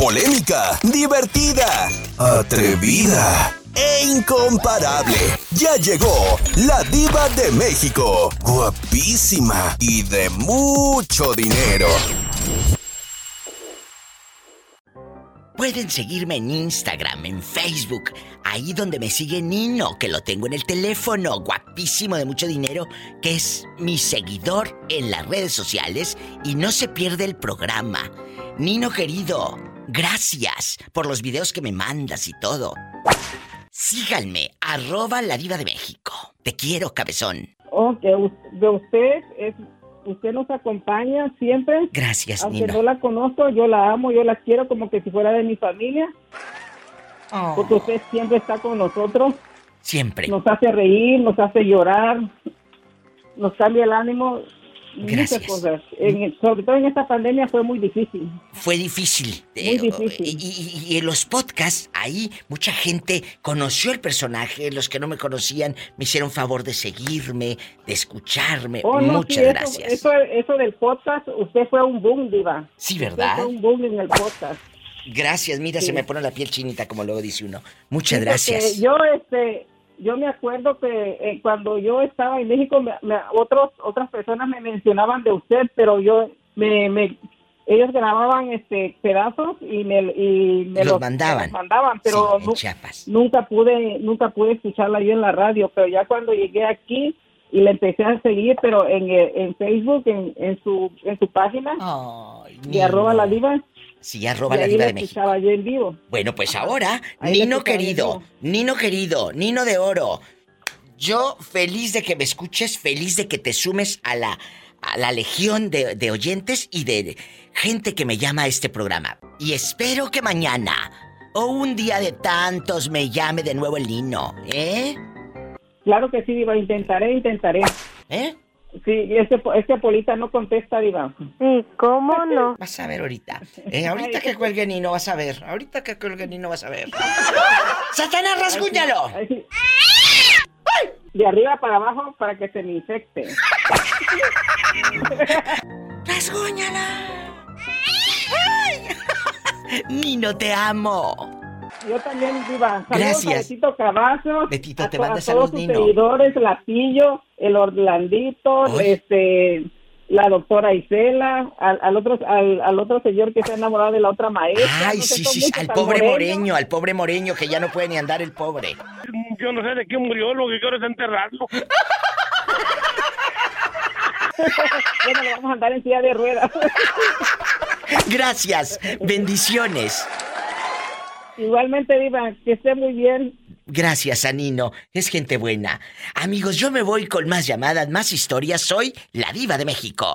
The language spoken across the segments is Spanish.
polémica, divertida, atrevida e incomparable. Ya llegó la diva de México. Guapísima y de mucho dinero. Pueden seguirme en Instagram, en Facebook, ahí donde me sigue Nino, que lo tengo en el teléfono, guapísimo de mucho dinero, que es mi seguidor en las redes sociales y no se pierde el programa. Nino querido, gracias por los videos que me mandas y todo. Síganme, arroba la diva de México. Te quiero, cabezón. Oh, que de usted es usted nos acompaña siempre. Gracias, Aunque no la conozco, yo la amo, yo la quiero como que si fuera de mi familia. Oh. Porque usted siempre está con nosotros. Siempre. Nos hace reír, nos hace llorar, nos cambia el ánimo. Gracias. Muchas cosas. En- sobre todo en esta pandemia fue muy difícil. Fue difícil. Muy Eh, difícil. Y, y- y en los podcasts, ahí mucha gente conoció el personaje. Los que no me conocían me hicieron favor de seguirme, de escucharme. Oh, no, Muchas sí, eso- gracias. Eso, eso del podcast, usted fue un boom, Diva. Sí, Usted ¿verdad? fue un boom en el podcast. Gracias, mira, Sí. se me pone la piel chinita, como luego dice uno. Muchas Sí, gracias. Yo, este, yo me acuerdo que eh, cuando yo estaba en México, me- me- otros, otras personas me mencionaban de usted, pero yo, me, me- ellos grababan este pedazos y me, y me Los los mandaban. me los mandaban, pero Sí, en nu- Chiapas. nunca pude, nunca pude escucharla yo en la radio, pero ya cuando llegué aquí y la empecé a seguir, pero en, en Facebook, en, en su, en su página, Ay, de arroba la diva, Sí, arroba y la diva de México. yo en vivo. Bueno, pues ahora, Ahí Nino querido. Nino querido, Nino de oro. Yo feliz de que me escuches, feliz de que te sumes a la, a la legión de, de oyentes y de gente que me llama a este programa. Y espero que mañana o un día de tantos me llame de nuevo el Nino, ¿eh? Claro que sí, Diva, intentaré, intentaré. ¿Eh? Sí, este, este Polita no contesta, Diva. Sí, ¿cómo no? Vas a ver ahorita. Eh, ahorita que cuelgue Nino vas a ver. Ahorita que cuelgue Nino vas a ver. ¡Satanás, rasguñalo! Ay, sí. De arriba para abajo para que se me infecte. ¡Rasguñala! ¡Ay! Nino, te amo. Yo también, Diva. Saludos Gracias. a Betito Cavazos. Betito, a te manda a todos sus Nino. seguidores, Latillo, el Orlandito, Oye. este, la doctora Isela, al, al otro, al, al otro señor que está enamorado de la otra maestra. Ay, no sé, sí, sí, al pobre Moreño. moreño, al pobre moreño que ya no puede ni andar el pobre. Yo no sé de quién murió, lo que quiero es enterrarlo. Bueno, le vamos a andar en silla de ruedas. Gracias, bendiciones. Igualmente, Diva, que esté muy bien. Gracias a Nino, es gente buena. Amigos, yo me voy con más llamadas, más historias. Soy la diva de México.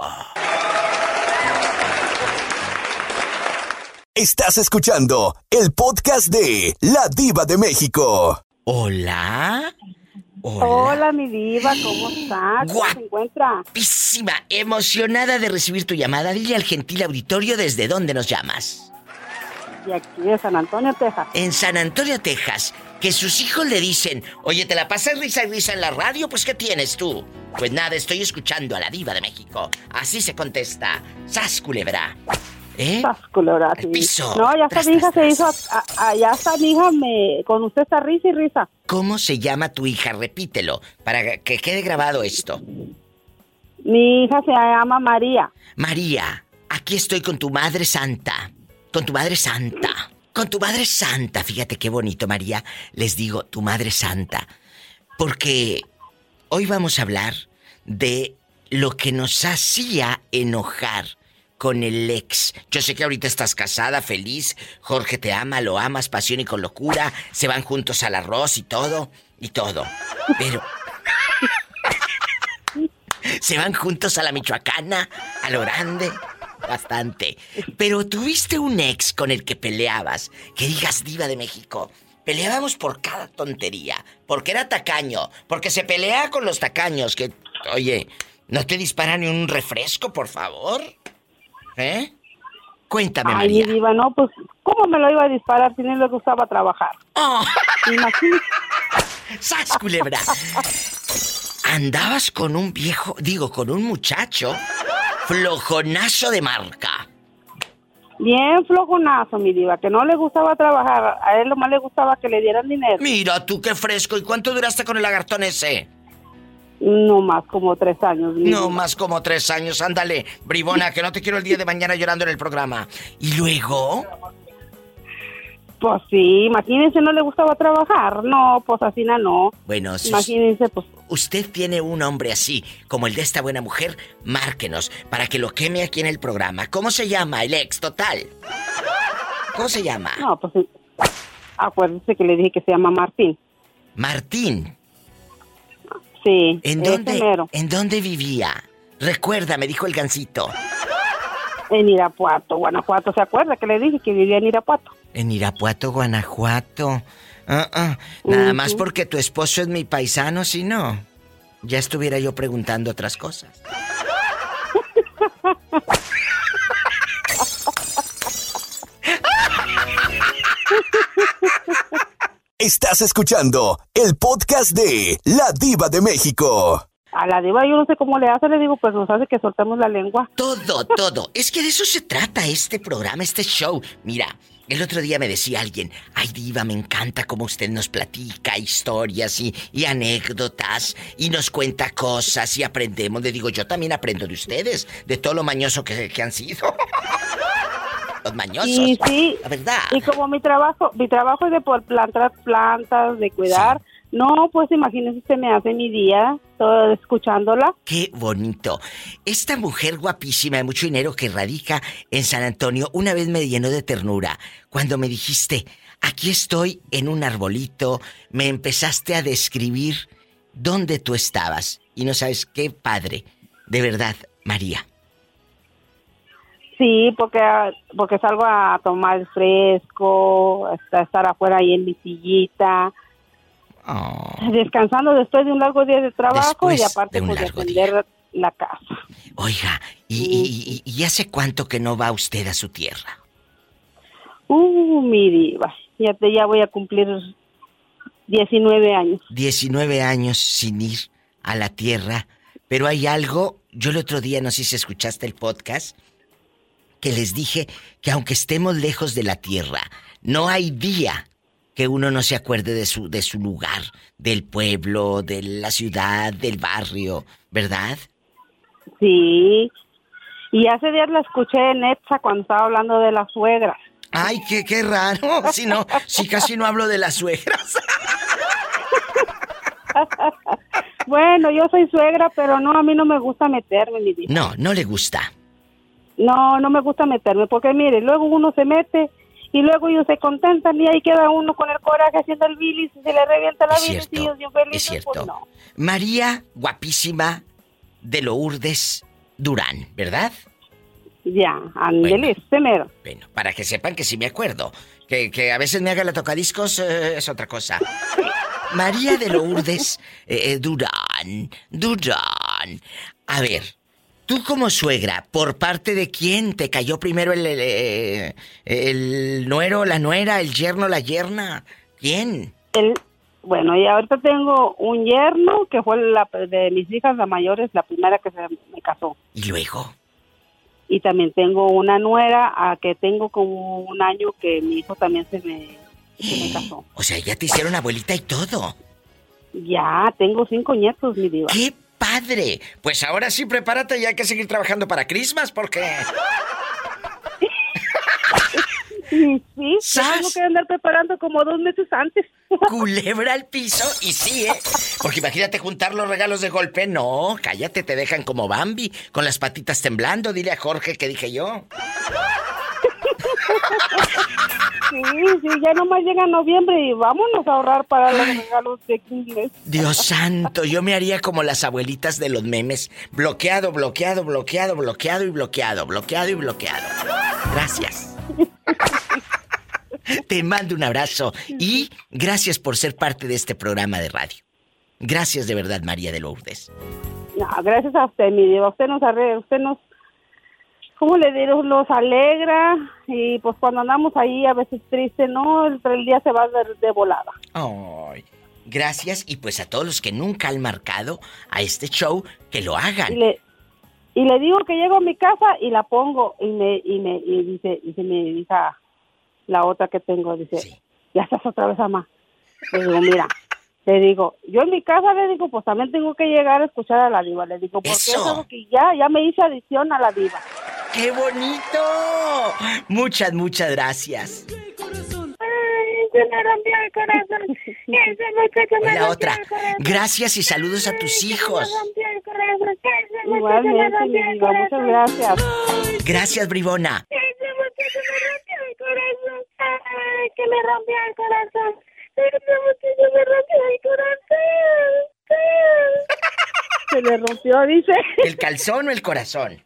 Estás escuchando el podcast de La Diva de México. Hola. Hola. Hola, mi diva, ¿cómo está? ¿Cómo Guap- se encuentra? Guapísima, emocionada de recibir tu llamada. Dile al gentil auditorio desde dónde nos llamas. Y aquí de San Antonio, Texas. En San Antonio, Texas, que sus hijos le dicen, oye, ¿te la pasas risa y risa en la radio? Pues, ¿qué tienes tú? Pues nada, estoy escuchando a la diva de México. Así se contesta. Sas, culebra. ¿Eh? Culebra, sí. piso. No, ya mi hija se hizo, a- a- ya está mi hija me, con usted está risa y risa. ¿Cómo se llama tu hija? Repítelo, para que quede grabado esto. Mi hija se llama María. María, aquí estoy con tu Madre Santa. Con tu Madre Santa. Con tu Madre Santa. Fíjate qué bonito, María. Les digo, tu Madre Santa. Porque hoy vamos a hablar de lo que nos hacía enojar con el ex. Yo sé que ahorita estás casada, feliz. Jorge te ama, lo amas, pasión y con locura. Se van juntos al arroz y todo. Y todo. Pero se van juntos a la Michoacana, a lo grande. Bastante. Pero tuviste un ex con el que peleabas, que digas diva de México. Peleábamos por cada tontería, porque era tacaño, porque se pelea con los tacaños, que, oye, ¿no te dispara ni un refresco, por favor? ¿Eh? Cuéntame, Ay, María. diva, no, pues, ¿cómo me lo iba a disparar si no le gustaba trabajar? ¡Oh! Imagínate. ¡Sas, culebra! Andabas con un viejo, digo, con un muchacho flojonazo de marca. Bien flojonazo, mi diva, que no le gustaba trabajar. A él lo más le gustaba que le dieran dinero. Mira tú qué fresco. ¿Y cuánto duraste con el lagartón ese? No más como tres años. mi No diva. más como tres años. Ándale, bribona, que no te quiero el día de mañana llorando en el programa. ¿Y luego? Pues sí, imagínense, no le gustaba trabajar. No, pues así no, no. Bueno, si Imagínense, pues usted tiene un hombre así, como el de esta buena mujer, márquenos para que lo queme aquí en el programa. ¿Cómo se llama el ex total? ¿Cómo se llama? no, pues sí. acuérdese que le dije que se llama Martín. Martín. Sí, ¿En dónde. ¿En dónde vivía? Recuerda, me dijo el gancito. En Irapuato, Guanajuato. ¿Se acuerda que le dije que vivía en Irapuato? En Irapuato, Guanajuato. Ah, ah, Nada más porque tu esposo es mi paisano, si no, ya estuviera yo preguntando otras cosas. Estás escuchando el podcast de La Diva de México. A la diva yo no sé cómo le hace, le digo, pues nos hace que soltemos la lengua. Todo, todo. Es que de eso se trata este programa, este show. Mira, el otro día me decía alguien, ay diva, me encanta cómo usted nos platica historias y, y anécdotas y nos cuenta cosas y aprendemos. Le digo, yo también aprendo de ustedes, de todo lo mañoso que, que han sido. Los mañosos. Y sí, La verdad. y como mi trabajo, mi trabajo es de por plantar plantas, de cuidar, no, pues imagínese, se me hace mi día todo escuchándola. Qué bonito. Esta mujer guapísima de mucho dinero que radica en San Antonio una vez me llenó de ternura cuando me dijiste, aquí estoy en un arbolito, me empezaste a describir dónde tú estabas. Y no sabes qué padre. De verdad, María. Sí, porque porque salgo a tomar el fresco, a estar afuera ahí en mi sillita, Oh. descansando después de un largo día de trabajo Después y aparte de un pues, de la casa. Oiga, ¿y, y, y- y hace cuánto que no va usted a su tierra? Uh, mi diva, ya, te, ya voy a cumplir 19 años. 19 años sin ir a la tierra, pero hay algo, yo el otro día no sé si escuchaste el podcast, que les dije que aunque estemos lejos de la tierra, no hay día que uno no se acuerde de su, de su lugar, del pueblo, de la ciudad, del barrio, ¿verdad? Sí. Y hace días la escuché en EPSA cuando estaba hablando de la suegra. Ay, qué, qué raro, si no, si casi no hablo de las suegras. Bueno, yo soy suegra, pero no, a mí no me gusta meterme, mi. No, no le gusta. No, no me gusta meterme, porque mire, luego uno se mete y luego ellos se contentan y ahí queda uno con el coraje haciendo el bilis y se le revienta la bilis y ellos bien felices, es cierto. pues no. María, guapísima, de Lourdes Durán, ¿verdad? Ya, ándele, Bueno. este. Bueno, para que sepan que sí me acuerdo. Que, que a veces me haga la tocadiscos eh, es otra cosa. María de Lourdes eh, eh, Durán, Durán. A ver, tú como suegra, ¿por parte de quién te cayó primero el, el, el nuero, la nuera, el yerno, la yerna? ¿Quién? El, bueno, y ahorita tengo un yerno que fue la de mis hijas, la mayor es la primera que se me casó. Y luego, Y también tengo una nuera a que tengo como un año que mi hijo también se me, se me casó. o sea, ya te hicieron abuelita y todo. Ya, tengo cinco nietos, mi diva. ¡Qué padre! Pues ahora sí, prepárate y hay que seguir trabajando para Christmas porque... Sí, sí, tengo que andar preparando como dos meses antes. Culebra al piso y sí, ¿eh? Porque imagínate juntar los regalos de golpe. No, cállate, te dejan como Bambi, con las patitas temblando. Dile a Jorge que dije yo. Sí, sí, ya nomás llega noviembre y vámonos a ahorrar para los regalos de Christmas. Dios santo, yo me haría como las abuelitas de los memes. Bloqueado, bloqueado, bloqueado, bloqueado y bloqueado, bloqueado y bloqueado. Gracias. Te mando un abrazo y gracias por ser parte de este programa de radio. Gracias de verdad, María de Lourdes. No, gracias a usted, mi diva. Usted nos arre, usted nos, ¿cómo le digo? Nos alegra y pues cuando andamos ahí a veces triste, no, el, el día se va de, de volada. Ay, gracias y pues a todos los que nunca han marcado a este show, que lo hagan. Y le, Y le digo que llego a mi casa y la pongo y me y me y dice dice mi hija la otra que tengo dice Sí. ya estás otra vez mamá. Le digo mira le digo yo en mi casa le digo pues también tengo que llegar a escuchar a la diva le digo porque Eso. es algo que ya ya me hice adicción a la diva. ¡Qué bonito! Muchas, muchas gracias. Ay, La rompió otra. el corazón. Gracias y saludos a tus hijos. Igualmente, muchas gracias. Gracias, Bribona. Ese muchacho me rompió el corazón. Ay, que me rompió el corazón. Ese me rompió el corazón. Se le rompió, dice. ¿El calzón o el corazón?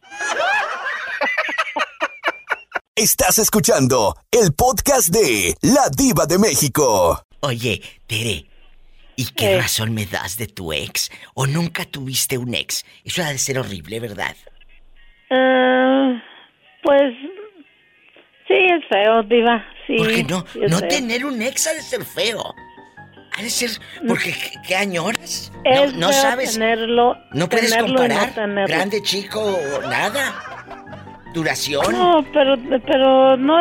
Estás escuchando el podcast de La Diva de México. Oye, Tere, ¿y qué Eh. razón me das de tu ex? ¿O nunca tuviste un ex? Eso ha de ser horrible, ¿verdad? Ah, pues sí es feo, diva. Sí. Porque no, sí no feo. tener un ex ha de ser feo. Ha de ser, porque ¿qué, qué añoras? Es no, no feo sabes, tenerlo. no puedes tenerlo comparar no tenerlo. grande, chico, nada. Duración. No, pero, pero no,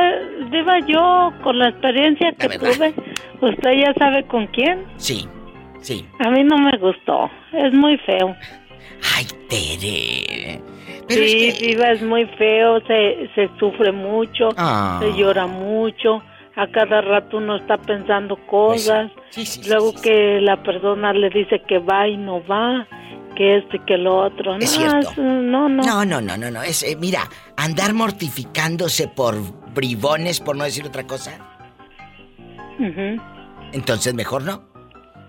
diva, yo con la experiencia que tuve, usted ya sabe con quién. Sí, sí. A mí no me gustó. Es muy feo. Ay, Tere. Pero sí, es que... diva, es muy feo. Se, se sufre mucho. Ah. Se llora mucho. A cada rato uno está pensando Pues sí. cosas. Sí, sí, sí, Luego que la persona le dice que va y no va, que esto y que lo otro. Es no, cierto. es- no, no. No, no, no, no, no. Es, eh, mira, andar mortificándose por bribones, por no decir otra cosa. Entonces mejor no.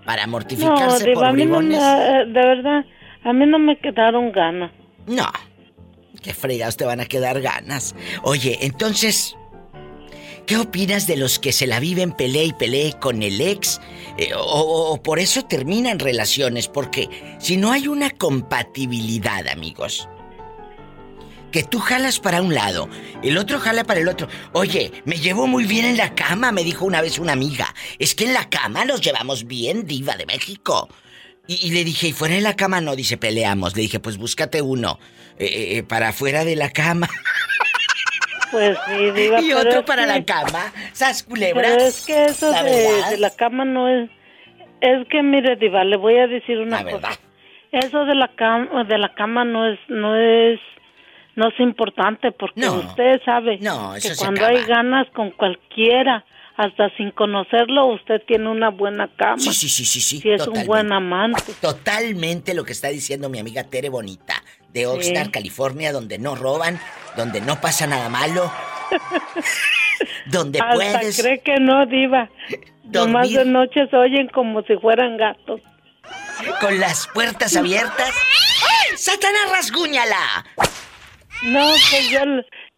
Para mortificarse por mí no bribones. eh, de verdad, a mí no me quedaron ganas. No. Qué fregados te van a quedar ganas. Oye, entonces, ¿qué opinas de los que se la viven pelea y pelee con el ex? Eh, o, por eso terminan relaciones, porque si no hay una compatibilidad, amigos, que tú jalas para un lado, el otro jala para el otro. Oye, me llevo muy bien en la cama, me dijo una vez una amiga. Es que en la cama nos llevamos bien, diva de México. Y, y le dije, ¿y fuera de la cama no? Dice, peleamos. Le dije, pues búscate uno eh, eh, para fuera de la cama Pues sí, diva, y otro para que- la cama. ¿Sas culebras? Pero es que eso La de, la cama no es... Es que, mire, diva, le voy a decir una La cosa. verdad. Eso de la cama, de la cama no es, no es, no es importante porque No. usted sabe No, que cuando acaba. hay ganas con cualquiera, hasta sin conocerlo, usted tiene una buena cama. Sí, sí, sí, sí, sí. Si es totalmente. un buen amante. Totalmente lo que está diciendo mi amiga Tere Bonita, de Oxnard, California, donde no roban, donde no pasa nada malo, donde Hasta puedes... cree que no, diva. Nomás Dormir. de noche se oyen como si fueran gatos. con las puertas abiertas. ¡Satanás, rasguñala! No, pues yo,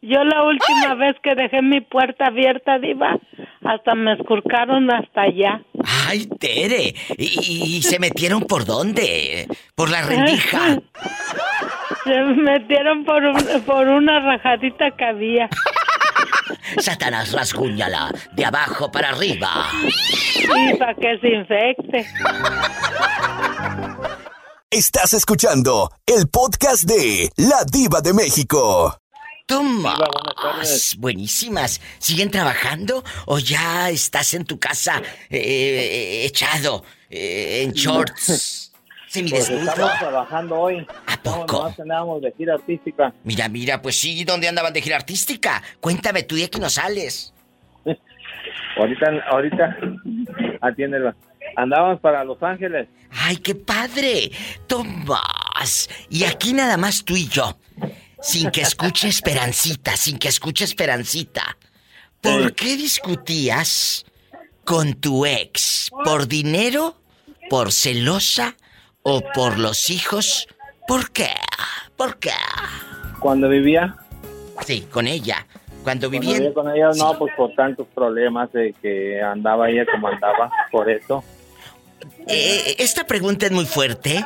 yo la última vez que dejé mi puerta abierta, diva, hasta me escurcaron hasta allá. ¡Ay, Tere! ¿Y, y- y se metieron por dónde? ¿Por la rendija? Se metieron por, un- por una rajadita que había. ¡Satanás, rasguñala! De abajo para arriba. Y para que se infecte. Estás escuchando el podcast de La Diva de México. Toma. Hola, buenas tardes. Buenísimas. ¿Siguen trabajando o ya estás en tu casa eh, echado eh, en shorts? Pues estamos trabajando hoy. ¿A No, poco? nomás andábamos de gira artística. Mira, mira, pues sí, ¿dónde andaban de gira artística? Cuéntame, tú de aquí no sales. Ahorita, ahorita, atiéndela. Andábamos para Los Ángeles. ¡Ay, qué padre! Tomás. Y aquí nada más tú y yo. Sin que escuche Esperancita, sin que escuche Esperancita. ¿Por Sí. qué discutías con tu ex? ¿Por dinero? ¿Por celosa? ¿O por los hijos? ¿Por qué? ¿Por qué? Cuando vivía, Sí, con ella. Cuando cuando vivía... vivía con ella, no, pues por tantos problemas de que andaba ella como andaba, por eso. Eh, esta pregunta es muy fuerte.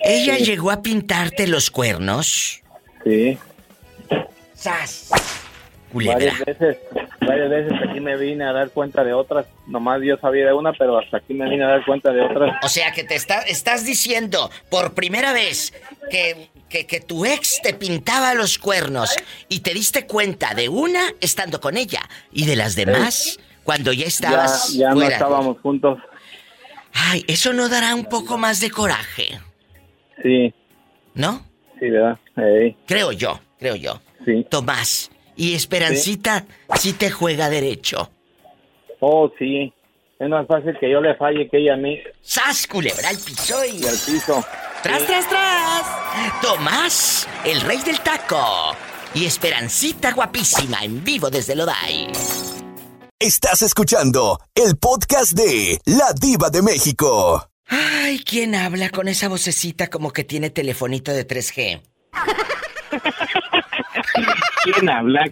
¿Ella Sí. llegó a pintarte los cuernos? Sí, ¡Sas! culebra. Varias veces, varias veces aquí me vine a dar cuenta de otras. Nomás yo sabía de una, pero hasta aquí me vine a dar cuenta de otras. O sea que te está, estás diciendo por primera vez que, que, que tu ex te pintaba los cuernos y te diste cuenta de una estando con ella y de las demás cuando ya Ya, estabas ya no fuera. estábamos juntos. Ay, eso no dará un poco más de coraje, Sí, ¿no? sí, ¿verdad? Creo yo, creo yo. sí. Tomás, y Esperancita sí te juega derecho. Oh, sí. Es más fácil que yo le falle que ella a mí ¡Sas, culebra al piso y... y al piso. ¡Tras, tras, tras! Tomás, el rey del taco. Y Esperancita guapísima en vivo desde Lodai. Estás escuchando el podcast de La Diva de México. Ay, ¿quién habla con esa vocecita como que tiene telefonito de 3G? ¿Quién habla?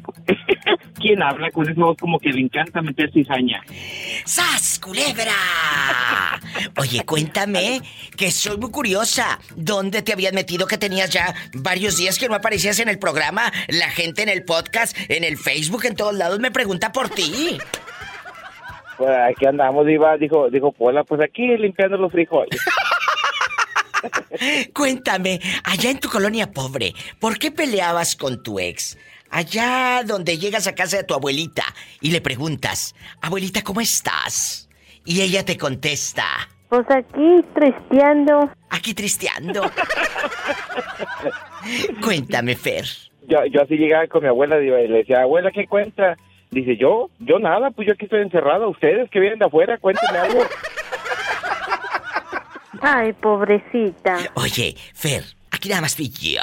¿Quién habla con eso? Como que le encanta meter cizaña. ¡Sas, culebra! Oye, cuéntame, que soy muy curiosa. ¿Dónde te habías metido que tenías ya varios días que no aparecías en el programa? La gente en el podcast, en el Facebook, en todos lados me pregunta por ti. Pues aquí andamos, Diva. Dijo, dijo Pola, pues aquí limpiando los frijoles. Cuéntame, allá en tu colonia pobre, ¿por qué peleabas con tu ex? Allá donde llegas a casa de tu abuelita y le preguntas, abuelita, ¿cómo estás? Y ella te contesta, Pues aquí tristeando. aquí tristeando. Cuéntame, Fer. Yo, yo así llegaba con mi abuela y le decía, abuela, ¿qué cuenta? Dice, yo, yo nada, pues yo aquí estoy encerrada. Ustedes que vienen de afuera, cuéntenme algo. Ay, pobrecita. Oye, Fer, aquí nada más fui yo.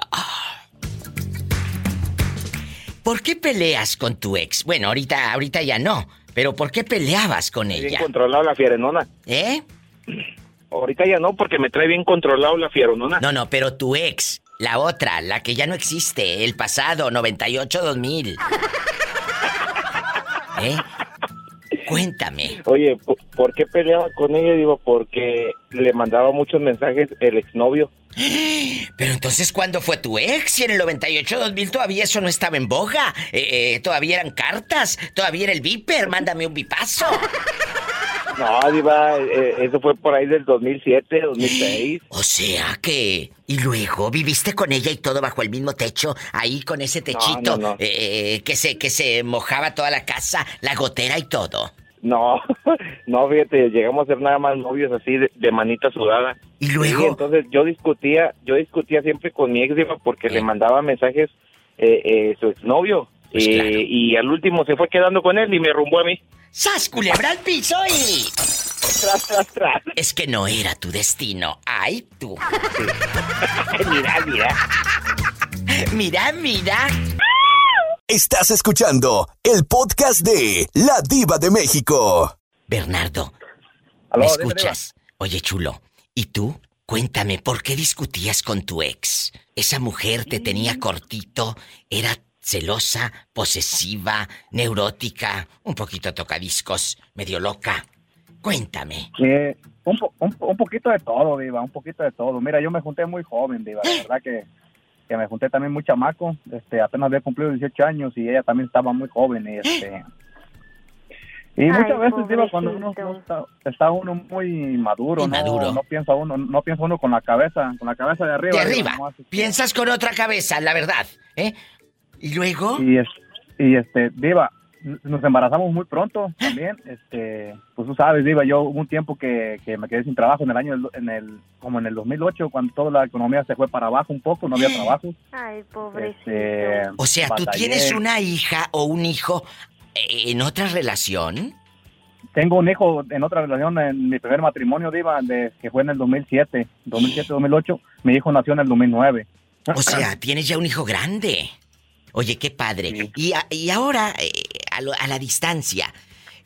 ¿Por qué peleas con tu ex? Bueno, ahorita, ahorita ya no, pero ¿por qué peleabas con Bien ella? controlado la fierenona. ¿Eh? Ahorita ya no, porque me trae bien controlado la fierenona. No, no, pero tu ex, la otra, la que ya no existe, el pasado, 98-2000. ¿Eh? Cuéntame. Oye, ¿por, qué peleaba con ella? Digo, porque le mandaba muchos mensajes el exnovio. Pero entonces, ¿cuándo fue tu ex? Si en el 98-2000 todavía eso no estaba en boga. Eh, eh, todavía eran cartas, todavía era el viper, mándame un bipazo. No, Diva, eh, eso fue por ahí del 2007, 2006. O sea que... Y luego viviste con ella y todo bajo el mismo techo, ahí con ese techito no, no. eh, que se que se mojaba toda la casa, la gotera y todo. No, no, fíjate, llegamos a ser nada más novios así de, de manita sudada. Y Sí, luego... entonces yo discutía, yo discutía siempre con mi ex, porque Eh. le mandaba mensajes eh, eh, su exnovio. Pues claro. y al último se fue quedando con él y me rumbó a mí. ¡Sas, culebra al piso y... Tras, tras, tras. Es que no era tu destino. ¡Ay, tú! mira, mira. Mira, mira. Estás escuchando el podcast de La Diva de México. Bernardo, ¿me escuchas? Oye, chulo, ¿y tú? Cuéntame, ¿por qué discutías con tu ex? Esa mujer te tenía cortito, era celosa, posesiva, neurótica, un poquito tocadiscos, medio loca. Cuéntame. Un, po- un, un poquito de todo, Diva, un poquito de todo. Mira, yo me junté muy joven, Diva, la verdad que, que me junté también muy chamaco. Este, apenas había cumplido 18 años y ella también estaba muy joven. Y, este, y Ay, muchas veces, Diva, cuando uno pobrecito. no está, está uno muy maduro, Inmaduro. No, no piensa uno, no piensa uno con la cabeza, con la cabeza de arriba. De este, piensas con otra cabeza, la verdad, ¿eh? ¿Y luego? Y, es, y este, Diva, nos embarazamos muy pronto también. Este, pues tú sabes, Diva, yo hubo un tiempo que, que me quedé sin trabajo en el año, del- en el, como en el 2008, cuando toda la economía se fue para abajo un poco, no había trabajo. Ay, pobrecito. Este, O sea, ¿tú batallé. tienes una hija o un hijo eh, en otra relación? Tengo un hijo en otra relación, en mi primer matrimonio, Diva, de, que fue en el 2007, 2007-2008. Mi hijo nació en el 2009. O sea, tienes ya un hijo grande. Oye, qué padre. Y, a- y ahora, eh, a, lo- a la distancia,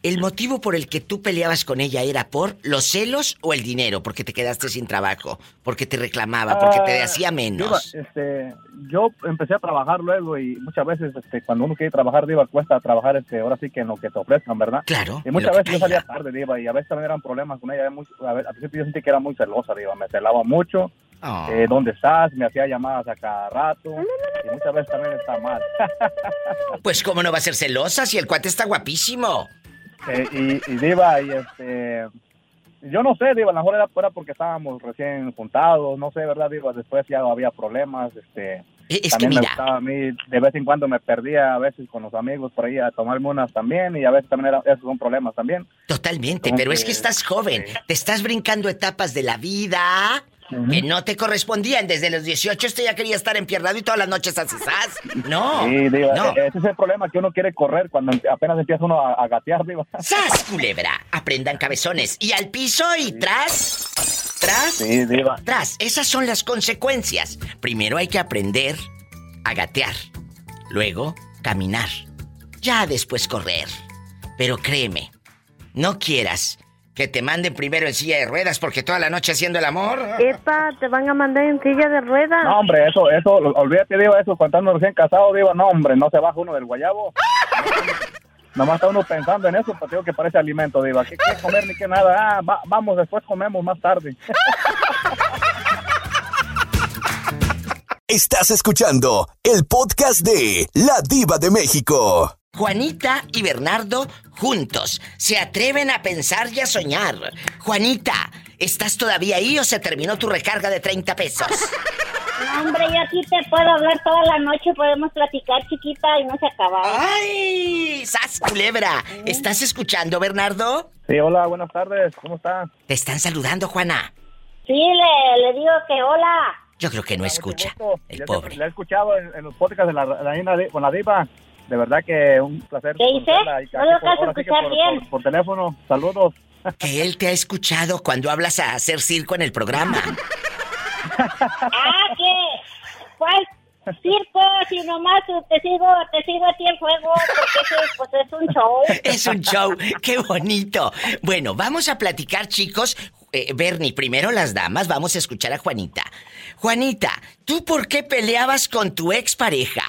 ¿el motivo por el que tú peleabas con ella era por los celos o el dinero? Porque te quedaste sin trabajo, porque te reclamaba, porque te Ah, hacía Diva, menos. este, yo empecé a trabajar luego y muchas veces este, cuando uno quiere trabajar, Diva, cuesta trabajar este, ahora sí que en lo que te ofrezcan, ¿verdad? Claro. Y muchas veces yo salía tarde, Diva, y a veces también eran problemas con ella. Muy, a al principio yo sentí que era muy celosa, Diva, me celaba mucho. Oh. eh, ¿dónde estás? Me hacía llamadas a cada rato. Y muchas veces también está mal. Pues cómo no va a ser celosa si el cuate está guapísimo. Eh, y, y Diva, y este... Yo no sé, Diva, a lo mejor era, era porque estábamos recién juntados, no sé, ¿verdad, Diva? Después ya había problemas, este... E, Es que también me mira, gustaba a mí, de vez en cuando me perdía a veces con los amigos por ahí a tomarme unas también y a veces también era, esos son problemas también. totalmente, Como pero es que- que estás joven, te estás brincando etapas de la vida que no te correspondían. Desde los 18 usted ya quería estar empiernado y todas las noches así, ¿sabes? No, Sí, Diva, no. e- ese es el problema que uno quiere correr cuando apenas empieza uno a, a gatear, Diva. ¡Sas, culebra! Aprendan cabezones. Y al piso y tras. Tras. Sí, Diva. Tras. Esas son las consecuencias. Primero hay que aprender a gatear. Luego, caminar. Ya después correr. Pero créeme, no quieras que te manden primero en silla de ruedas porque toda la noche haciendo el amor. Epa, te van a mandar en silla de ruedas. No, hombre, eso, eso, olvídate, Diva, eso, cuando uno recién casado, Diva, no, hombre, no se baja uno del guayabo. Nomás está uno pensando en eso, pues digo que parece alimento, Diva. ¿Qué, qué comer ni qué nada? Ah, va- vamos, después comemos más tarde. Estás escuchando el podcast de La Diva de México. Juanita y Bernardo juntos se atreven a pensar y a soñar. Juanita, ¿estás todavía ahí o se terminó tu recarga de 30 pesos? No, hombre, yo aquí te puedo hablar toda la noche, podemos platicar, chiquita, y no se acaba. ¡Ay! ¡Sas, culebra! ¿Estás escuchando, Bernardo? Sí, hola, buenas tardes, ¿cómo está? Te están saludando, Juana. Sí, le, le digo que hola. Yo creo que no escucha. El Ya pobre. Le he escuchado en, en los podcasts de la, la Reina Di- con la Diva. De verdad que un placer. ¿Qué dice? No lo por- que escuchar por- bien. Por, por teléfono, saludos. Que él te ha escuchado cuando hablas a hacer circo en el programa. Ah, ¿qué? ¿Cuál circo? Si nomás te sigo, te sigo a ti en juego, porque pues, es un show. Es un show. ¡Qué bonito! Bueno, vamos a platicar, chicos. Eh, Bernie, primero las damas, vamos a escuchar a Juanita. Juanita, ¿tú por qué peleabas con tu expareja?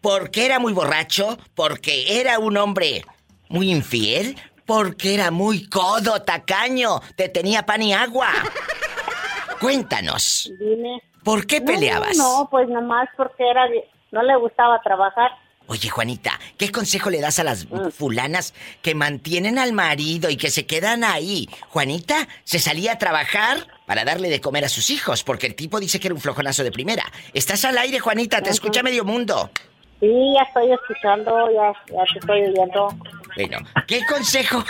¿Porque era muy borracho? ¿Porque era un hombre muy infiel? ¿Porque era muy codo, tacaño? ¿Te tenía pan y agua? Cuéntanos, Dime. ¿por qué peleabas? No, no, pues nomás porque era, no le gustaba trabajar. Oye, Juanita, ¿qué consejo le das a las fulanas que mantienen al marido y que se quedan ahí? Juanita se salía a trabajar para darle de comer a sus hijos, porque el tipo dice que era un flojonazo de primera. Estás al aire, Juanita, te escucha medio mundo. Sí, ya estoy escuchando, ya, ya te estoy oyendo. Bueno, ¿qué consejo?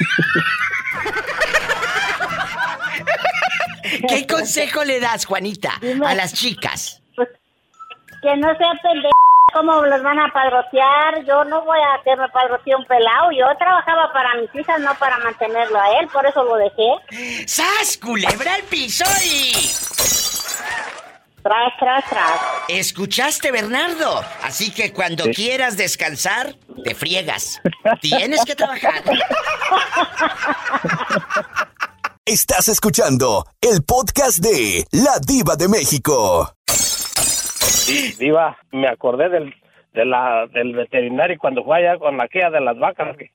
¿Qué consejo le das, Juanita, a las chicas? Que no sea pendejo, ¿cómo los van a padrotear? Yo no voy a que me padrotee un pelado. Yo trabajaba para mis hijas, no para mantenerlo a él, por eso lo dejé. ¡Sas, culebra al piso y... Tras, tras, tras. ¿Escuchaste, Bernardo? Así que cuando quieras descansar, te friegas. Tienes que trabajar. Estás escuchando el podcast de La Diva de México. Sí, Diva, me acordé del, de la, del veterinario cuando fue allá con la quea de las vacas, que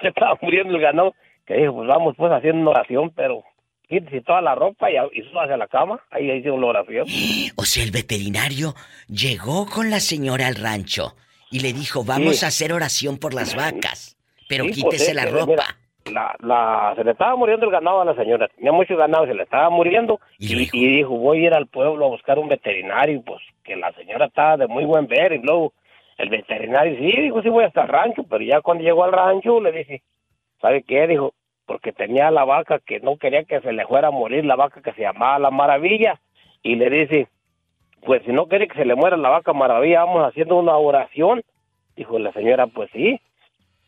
se estaba muriendo el ganado, que dijo, pues vamos pues haciendo una oración, pero quítese toda la ropa y, y hacia la cama, ahí una oración. O sea, el veterinario llegó con la señora al rancho y le dijo, vamos Sí. a hacer oración por las vacas, pero Sí, pues, quítese es la que, ropa. mira, la, la, se le estaba muriendo el ganado a la señora, tenía mucho ganado, se le estaba muriendo y, y dijo, voy a ir al pueblo a buscar un veterinario, y pues que la señora estaba de muy buen ver y luego el veterinario, sí, dijo, sí voy hasta el rancho, pero ya cuando llegó al rancho le dije, ¿sabe qué? Dijo, porque tenía la vaca que no quería que se le fuera a morir, la vaca que se llamaba La Maravilla, y le dice, pues si no quiere que se le muera la vaca Maravilla, vamos haciendo una oración. Dijo la señora, pues sí,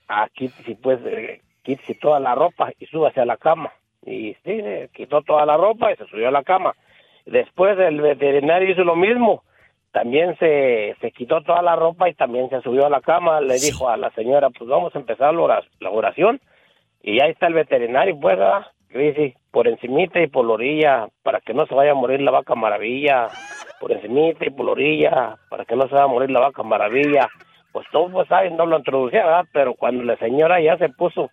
aquí sí pues eh, quítese toda la ropa y súbase a la cama. Y sí, se quitó toda la ropa y se subió a la cama. Después el veterinario hizo lo mismo. También se, se quitó toda la ropa y también se subió a la cama. Le dijo a la señora, pues vamos a empezar la oración. Y ahí está el veterinario, pues, ¿verdad? Dice, por encimita y por la orilla, para que no se vaya a morir la vaca maravilla. Por encimita y por la orilla, para que no se vaya a morir la vaca maravilla. Pues todos, pues, ¿saben? No lo introducía, ¿verdad? Pero cuando la señora ya se puso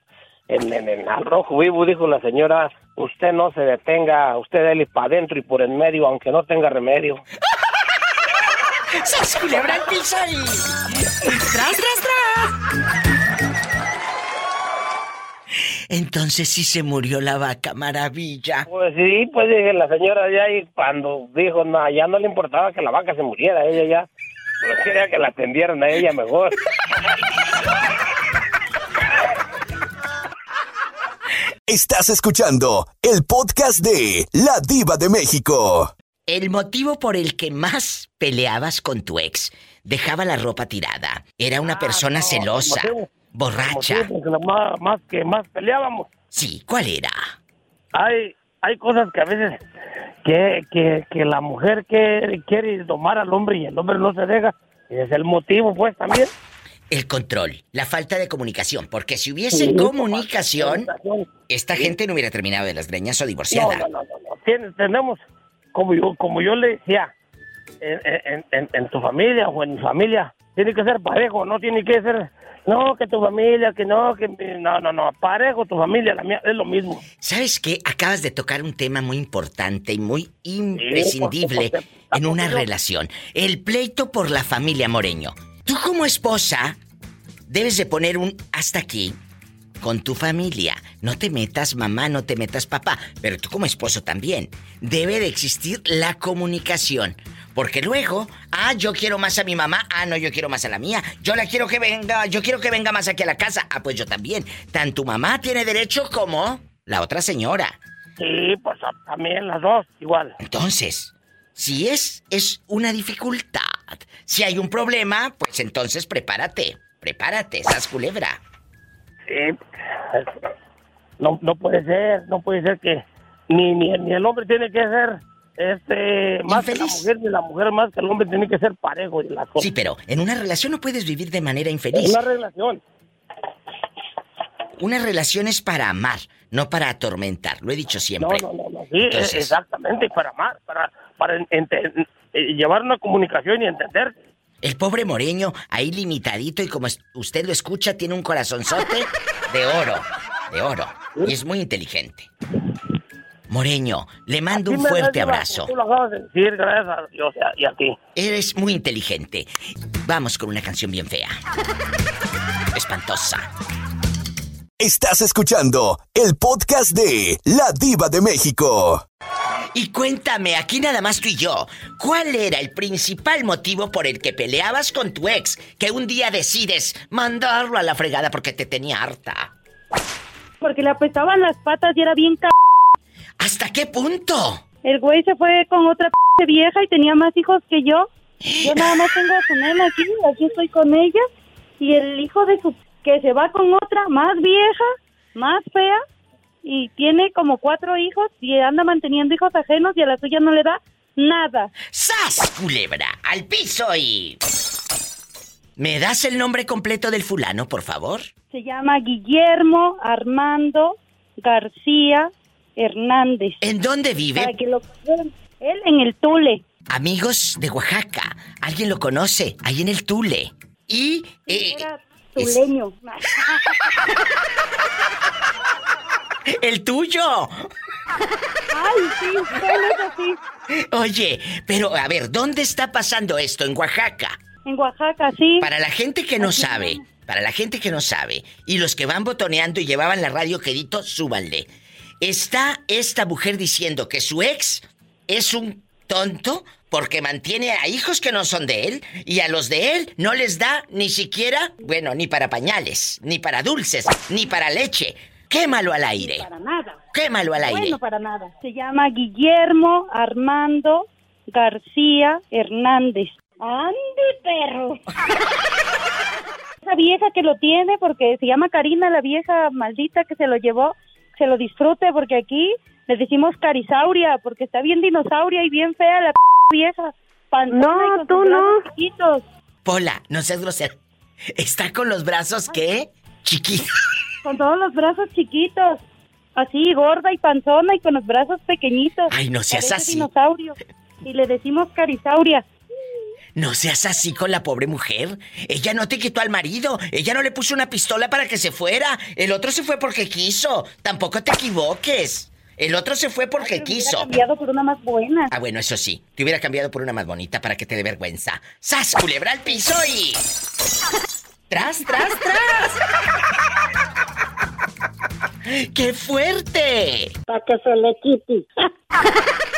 en, en, en al rojo vivo, dijo la señora, usted no se detenga, usted dele para adentro y por en medio, aunque no tenga remedio. ¡Sas culebra el piso y... ¡Tras, tras, tras! Entonces sí se murió la vaca maravilla. Pues sí, pues dije la señora ya y cuando dijo, no, ya no le importaba que la vaca se muriera, ella ya pues quería que la atendieran a ella mejor. Estás escuchando el podcast de La Diva de México. El motivo por el que más peleabas con tu ex, dejaba la ropa tirada, era una persona celosa, motivo- borracha. más, más que más peleábamos. Sí, ¿cuál era? Hay, hay cosas que a veces que, que, que la mujer que quiere domar al hombre y el hombre no se deja. Y es el motivo, pues, también. El control, la falta de comunicación, porque si hubiese Sí, comunicación, esta gente no hubiera terminado de las greñas o divorciada. No, no, no, no, no. Tien- tenemos, como yo, como yo le decía, en, en- en- en tu familia o en mi familia, tiene que ser parejo, no tiene que ser, no, que tu familia, que no, que no, no, no, parejo, tu familia, la mía, es lo mismo. ¿Sabes qué? Acabas de tocar un tema muy importante y muy imprescindible porque- en una relación. El pleito por la familia Moreño. Tú como esposa debes de poner un hasta aquí con tu familia. No te metas mamá, no te metas papá, pero tú como esposo también. Debe de existir la comunicación. Porque luego, ah, yo quiero más a mi mamá, ah, no, yo quiero más a la mía. Yo la quiero que venga, yo quiero que venga más aquí a la casa. Ah, pues yo también. Tan tu mamá tiene derecho como la otra señora. Sí, pues también las dos, igual. Entonces, si es, es una dificultad, si hay un problema, pues entonces prepárate, prepárate, esas culebra. Sí, es- no, no puede ser, no puede ser que ni, ni, ni el hombre tiene que ser este más que la mujer, ni la mujer más que el hombre tiene que ser parejo y las cosas. Sí, pero en una relación no puedes vivir de manera infeliz. una relación. Una relación es para amar, no para atormentar, lo he dicho No, siempre. no, no, no, sí, Entonces- exactamente, para más, para, para ente- eh, llevar una comunicación y entender. El pobre Moreño, ahí limitadito y como usted lo escucha, tiene un corazonzote de oro, de oro. Y es muy inteligente. Moreño, le mando un fuerte abrazo. Tú lo acabas de decir, gracias a Dios y a, y a ti. Eres muy inteligente. Vamos con una canción bien fea. Espantosa. Estás escuchando el podcast de La Diva de México. Y cuéntame, aquí nada más tú y yo, ¿cuál era el principal motivo por el que peleabas con tu ex que un día decides mandarlo a la fregada porque te tenía harta? Porque le apestaban las patas y era bien c... ¿Hasta qué punto? El güey se fue con otra p vieja y tenía más hijos que yo. Yo nada más tengo a su nena aquí, aquí estoy con ella. Y el hijo de su... que se va con otra más vieja, más fea. Y tiene como cuatro hijos y anda manteniendo hijos ajenos y a la suya no le da nada. ¡Sas, culebra! ¡Al piso y... ¿Me das el nombre completo del fulano, por favor? Se llama Guillermo Armando García Hernández. ¿En dónde vive? Para que lo Él en el Tule. Amigos de Oaxaca. ¿Alguien lo conoce? Ahí en el Tule. Y... eh, es- Tuleño. ¡El tuyo! Ay, sí, así. Oye, pero a ver, ¿dónde está pasando esto? ¿En Oaxaca? En Oaxaca, sí. Para la gente que no sabe, para la gente que no sabe, y los que van botoneando y llevaban la radio quedito, súbanle. Está esta mujer diciendo que su ex es un tonto porque mantiene a hijos que no son de él y a los de él no les da ni siquiera, bueno, ni para pañales, ni para dulces, ni para leche. Quémalo al aire. Para nada. Quémalo al aire. Bueno, para nada. Se llama Guillermo Armando García Hernández. ¡Ande, perro! Esa vieja que lo tiene, porque se llama Karina, la vieja maldita que se lo llevó, se lo disfrute, porque aquí le decimos carisauria, porque está bien dinosauria y bien fea la p vieja. Panzona No, tú no. chiquitos. Pola, no seas grosera. Está con los brazos, ¿qué? Chiquitos. Con todos los brazos chiquitos. Así, gorda y panzona y con los brazos pequeñitos. Ay, no seas Parece así. dinosaurio. Y le decimos carisauria. No seas así con la pobre mujer. Ella no te quitó al marido. Ella no le puso una pistola para que se fuera. El otro se fue porque quiso. Tampoco te equivoques. El otro se fue porque Ay, quiso. Hubiera cambiado por una más buena. Ah, bueno, eso sí. Te hubiera cambiado por una más bonita para que te dé vergüenza. ¡Sas, culebra al piso y... ¡Tras, tras, tras! ¡Qué fuerte! Para que se le quite.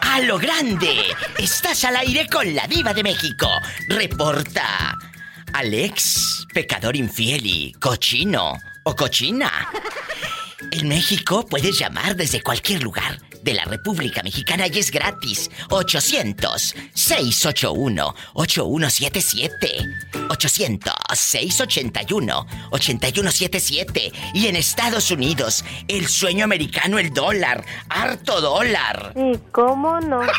¡A lo grande! Estás al aire con la diva de México. Reporta. Alex, pecador infiel y cochino o cochina. En México puedes llamar desde cualquier lugar de la República Mexicana y es gratis. 800-681-8177. 800-681-8177. Y en Estados Unidos, el sueño americano, el dólar. Harto dólar. ¿Y cómo no?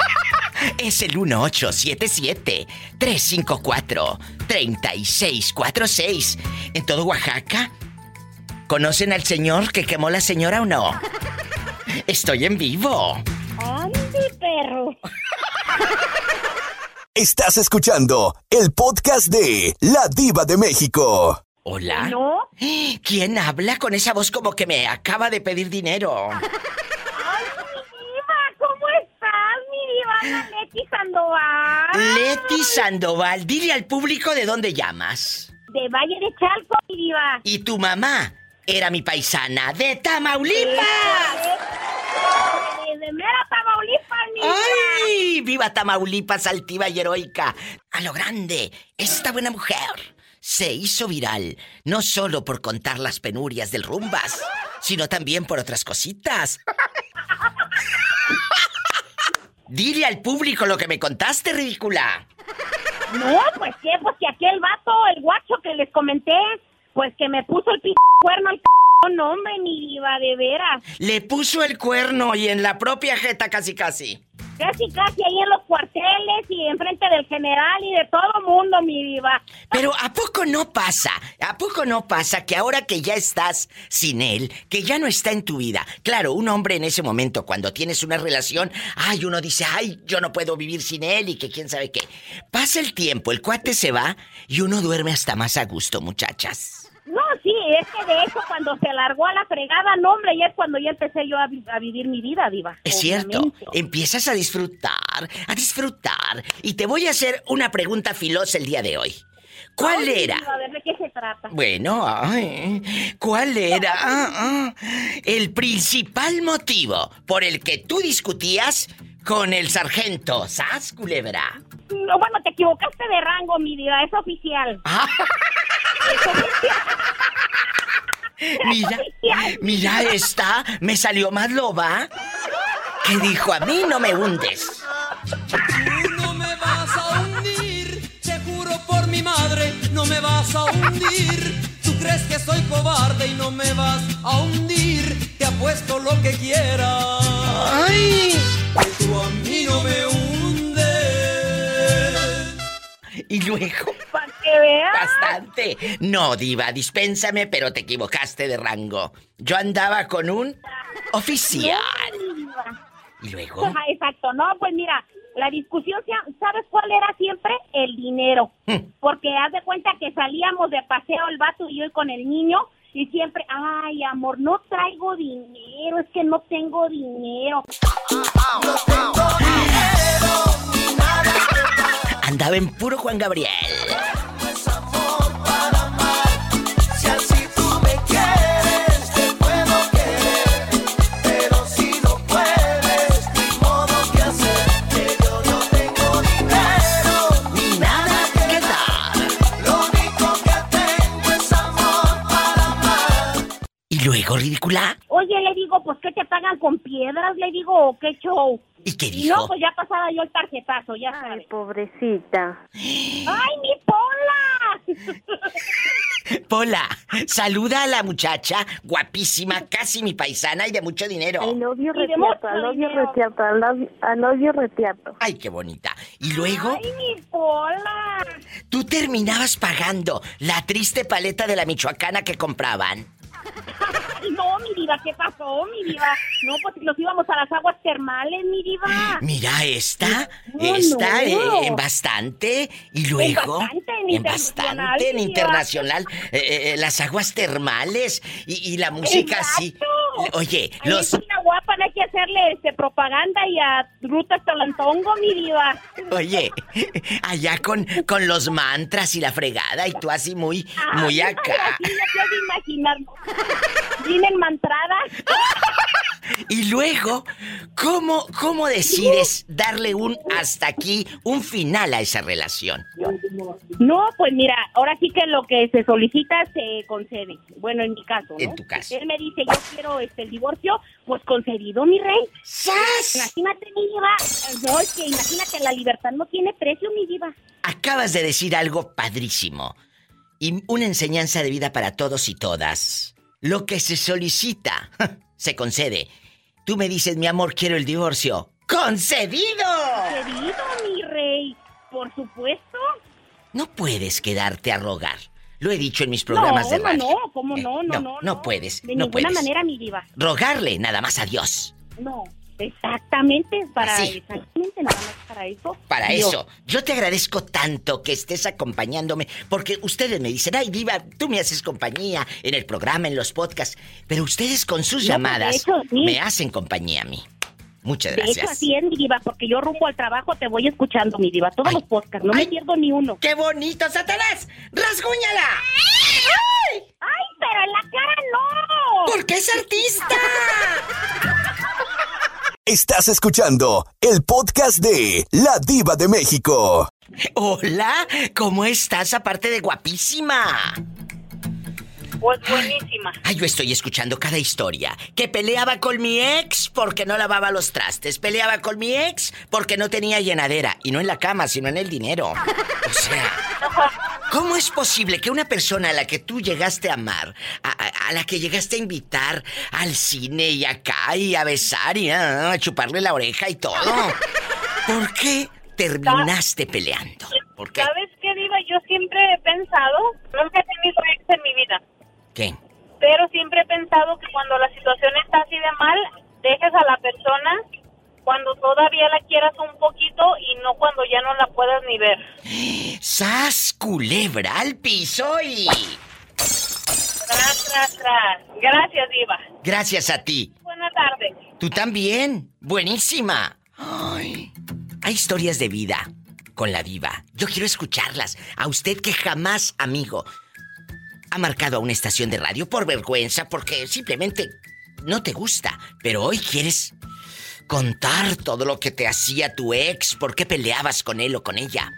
Es el 1877-354-3646. En todo Oaxaca. ¿Conocen al señor que quemó la señora o no? Estoy en vivo. ¡Ande, perro! Estás escuchando el podcast de La Diva de México. ¿Hola? ¿No? ¿Quién habla con esa voz como que me acaba de pedir dinero? ¡Ay, mi diva! ¿Cómo estás, mi diva? La Leti Sandoval. Leti Sandoval, dile al público de dónde llamas. De Valle de Chalco, mi diva. Y tu mamá era mi paisana de Tamaulipas. De, mera Tamaulipas, mi. ¡Ay! ¡Viva Tamaulipas, altiva y heroica! A lo grande, esta buena mujer se hizo viral, no solo por contar las penurias del rumbas, sino también por otras cositas. Dile al público lo que me contaste, ridícula. No, pues qué, pues que aquel vato, el guacho que les comenté, pues que me puso el p cuerno al c no, hombre, mi diva, de veras. Le puso el cuerno y en la propia jeta casi casi. Casi, casi ahí en los cuarteles y enfrente del general y de todo mundo, mi diva. Pero ¿a poco no pasa? ¿A poco no pasa que ahora que ya estás sin él, que ya no está en tu vida? Claro, un hombre en ese momento, cuando tienes una relación, ay, uno dice, ay, yo no puedo vivir sin él y que quién sabe qué. Pasa el tiempo, el cuate se va y uno duerme hasta más a gusto, muchachas. No, sí, es que de hecho cuando se largó a la fregada, no, hombre, ya es cuando ya empecé yo a, vi- a vivir mi vida, diva. Es cierto, empiezas a disfrutar, a disfrutar. Y te voy a hacer una pregunta filosa el día de hoy. ¿Cuál Ay, era? A ver, ¿de qué se trata? Bueno, ay, ¿cuál era ah, ah, el principal motivo por el que tú discutías con el sargento Sas Culebra? No, bueno, te equivocaste de rango, mi diva, es oficial. Ah, Es oficial. mira, mira esta, me salió más loba. Que dijo, a mí no me hundes. Tú no me vas a hundir, te juro por mi madre, no me vas a hundir. Tú crees que soy cobarde y no me vas a hundir, te apuesto lo que quieras. ¡Ay! Tú a mí no me hundes. Y luego, Para que veas. bastante. No, diva, dispénsame, pero te equivocaste de rango. Yo andaba con un oficial. Y luego, Ajá, exacto. No, pues mira, la discusión, ¿sabes cuál era siempre? El dinero. Hmm. Porque haz de cuenta que salíamos de paseo el vato y yo con el niño y siempre, ay, amor, no traigo dinero, es que no tengo dinero. Andaba en puro Juan Gabriel. Luego, ridícula. Oye, le digo, pues, ¿qué te pagan con piedras? Le digo, ¿o ¿qué show? ¿Y qué Y dijo? no, pues ya pasaba yo el tarjetazo, ya Ay, sabes. pobrecita. ¡Ay, mi Pola! Pola, saluda a la muchacha, guapísima, casi mi paisana y de mucho dinero. Y de retiato, you, dinero. retiato, you, I love you, retiato. Ay, qué bonita. Y luego, ¡Ay, mi Pola! tú terminabas pagando la triste paleta de la michoacana que compraban. No, mi diva, ¿qué pasó, mi diva? No, pues nos íbamos a las aguas termales, mi diva. Mira, esta, No, esta no. eh, en bastante y luego bastante, en en internacional, bastante en diva. internacional eh, eh, las aguas termales y, y la música así. Oye, los guapa, no hay que hacerle este, propaganda y a Ruta Talantongo, mi diva. Oye, allá con, con los mantras y la fregada y tú así muy, muy Ay, acá. Así no puedo imaginar. Bien enmantrada. Y luego, ¿cómo, cómo decides darle un hasta aquí, un final a esa relación? No, pues mira, ahora sí que lo que se solicita se concede. Bueno, en mi caso, ¿no? En tu caso. Él me dice, yo quiero este, el divorcio, pues concedido, mi rey. ¡Sas! Imagínate, mi diva. No, es que imagínate, la libertad no tiene precio, mi diva. Acabas de decir algo padrísimo y una enseñanza de vida para todos y todas. Lo que se solicita, se concede. Tú me dices, mi amor, quiero el divorcio. ¡Concedido! Concedido, mi rey. Por supuesto. No puedes quedarte a rogar. Lo he dicho en mis programas no, de no, radio. no, ¿cómo no? No, no, no. no puedes, De no ninguna puedes. manera, mi diva. Rogarle nada más a Dios. No, exactamente para Así. exactamente nada más para eso. Para Dios. eso, yo te agradezco tanto que estés acompañándome, porque ustedes me dicen, ay, Diva, tú me haces compañía en el programa, en los podcasts, pero ustedes con sus No, pues, llamadas hecho, sí. me hacen compañía a mí. Muchas De hecho, gracias. así es, mi diva, porque yo rumbo al trabajo te voy escuchando, mi diva, todos los podcasts, no me pierdo ni uno. ¡Qué bonito, Satanás! ¡Rasguñala! ¡Ay! ¡Ay, pero en la cara no! ¡Porque es artista! Estás escuchando el podcast de La Diva de México. Hola, ¿cómo estás aparte de guapísima? Pues buenísima. Ay, yo estoy escuchando cada historia. Que peleaba con mi ex porque no lavaba los trastes. Peleaba con mi ex porque no tenía llenadera. Y no en la cama, sino en el dinero. O sea, ¿cómo es posible que una persona a la que tú llegaste a amar, a, a- a la que llegaste a invitar al cine y acá y a besar y ah, a chuparle la oreja y todo, ¿por qué terminaste peleando? ¿Por qué? ¿Sabes qué, Diva? Yo siempre he pensado, nunca he tenido ex en mi vida, ¿Qué? pero siempre he pensado que cuando la situación está así de mal, dejes a la persona cuando todavía la quieras un poquito y no cuando ya no la puedas ni ver. ¡Sas, culebra al piso y... Tras, tras, tras. Gracias, Diva. Gracias a ti. Buena tarde. Tú también. Buenísima. Ay, hay historias de vida con la diva. Yo quiero escucharlas. A usted que jamás, amigo, ha marcado a una estación de radio por vergüenza, porque simplemente no te gusta. Pero hoy quieres contar todo lo que te hacía tu ex, por qué peleabas con él o con ella.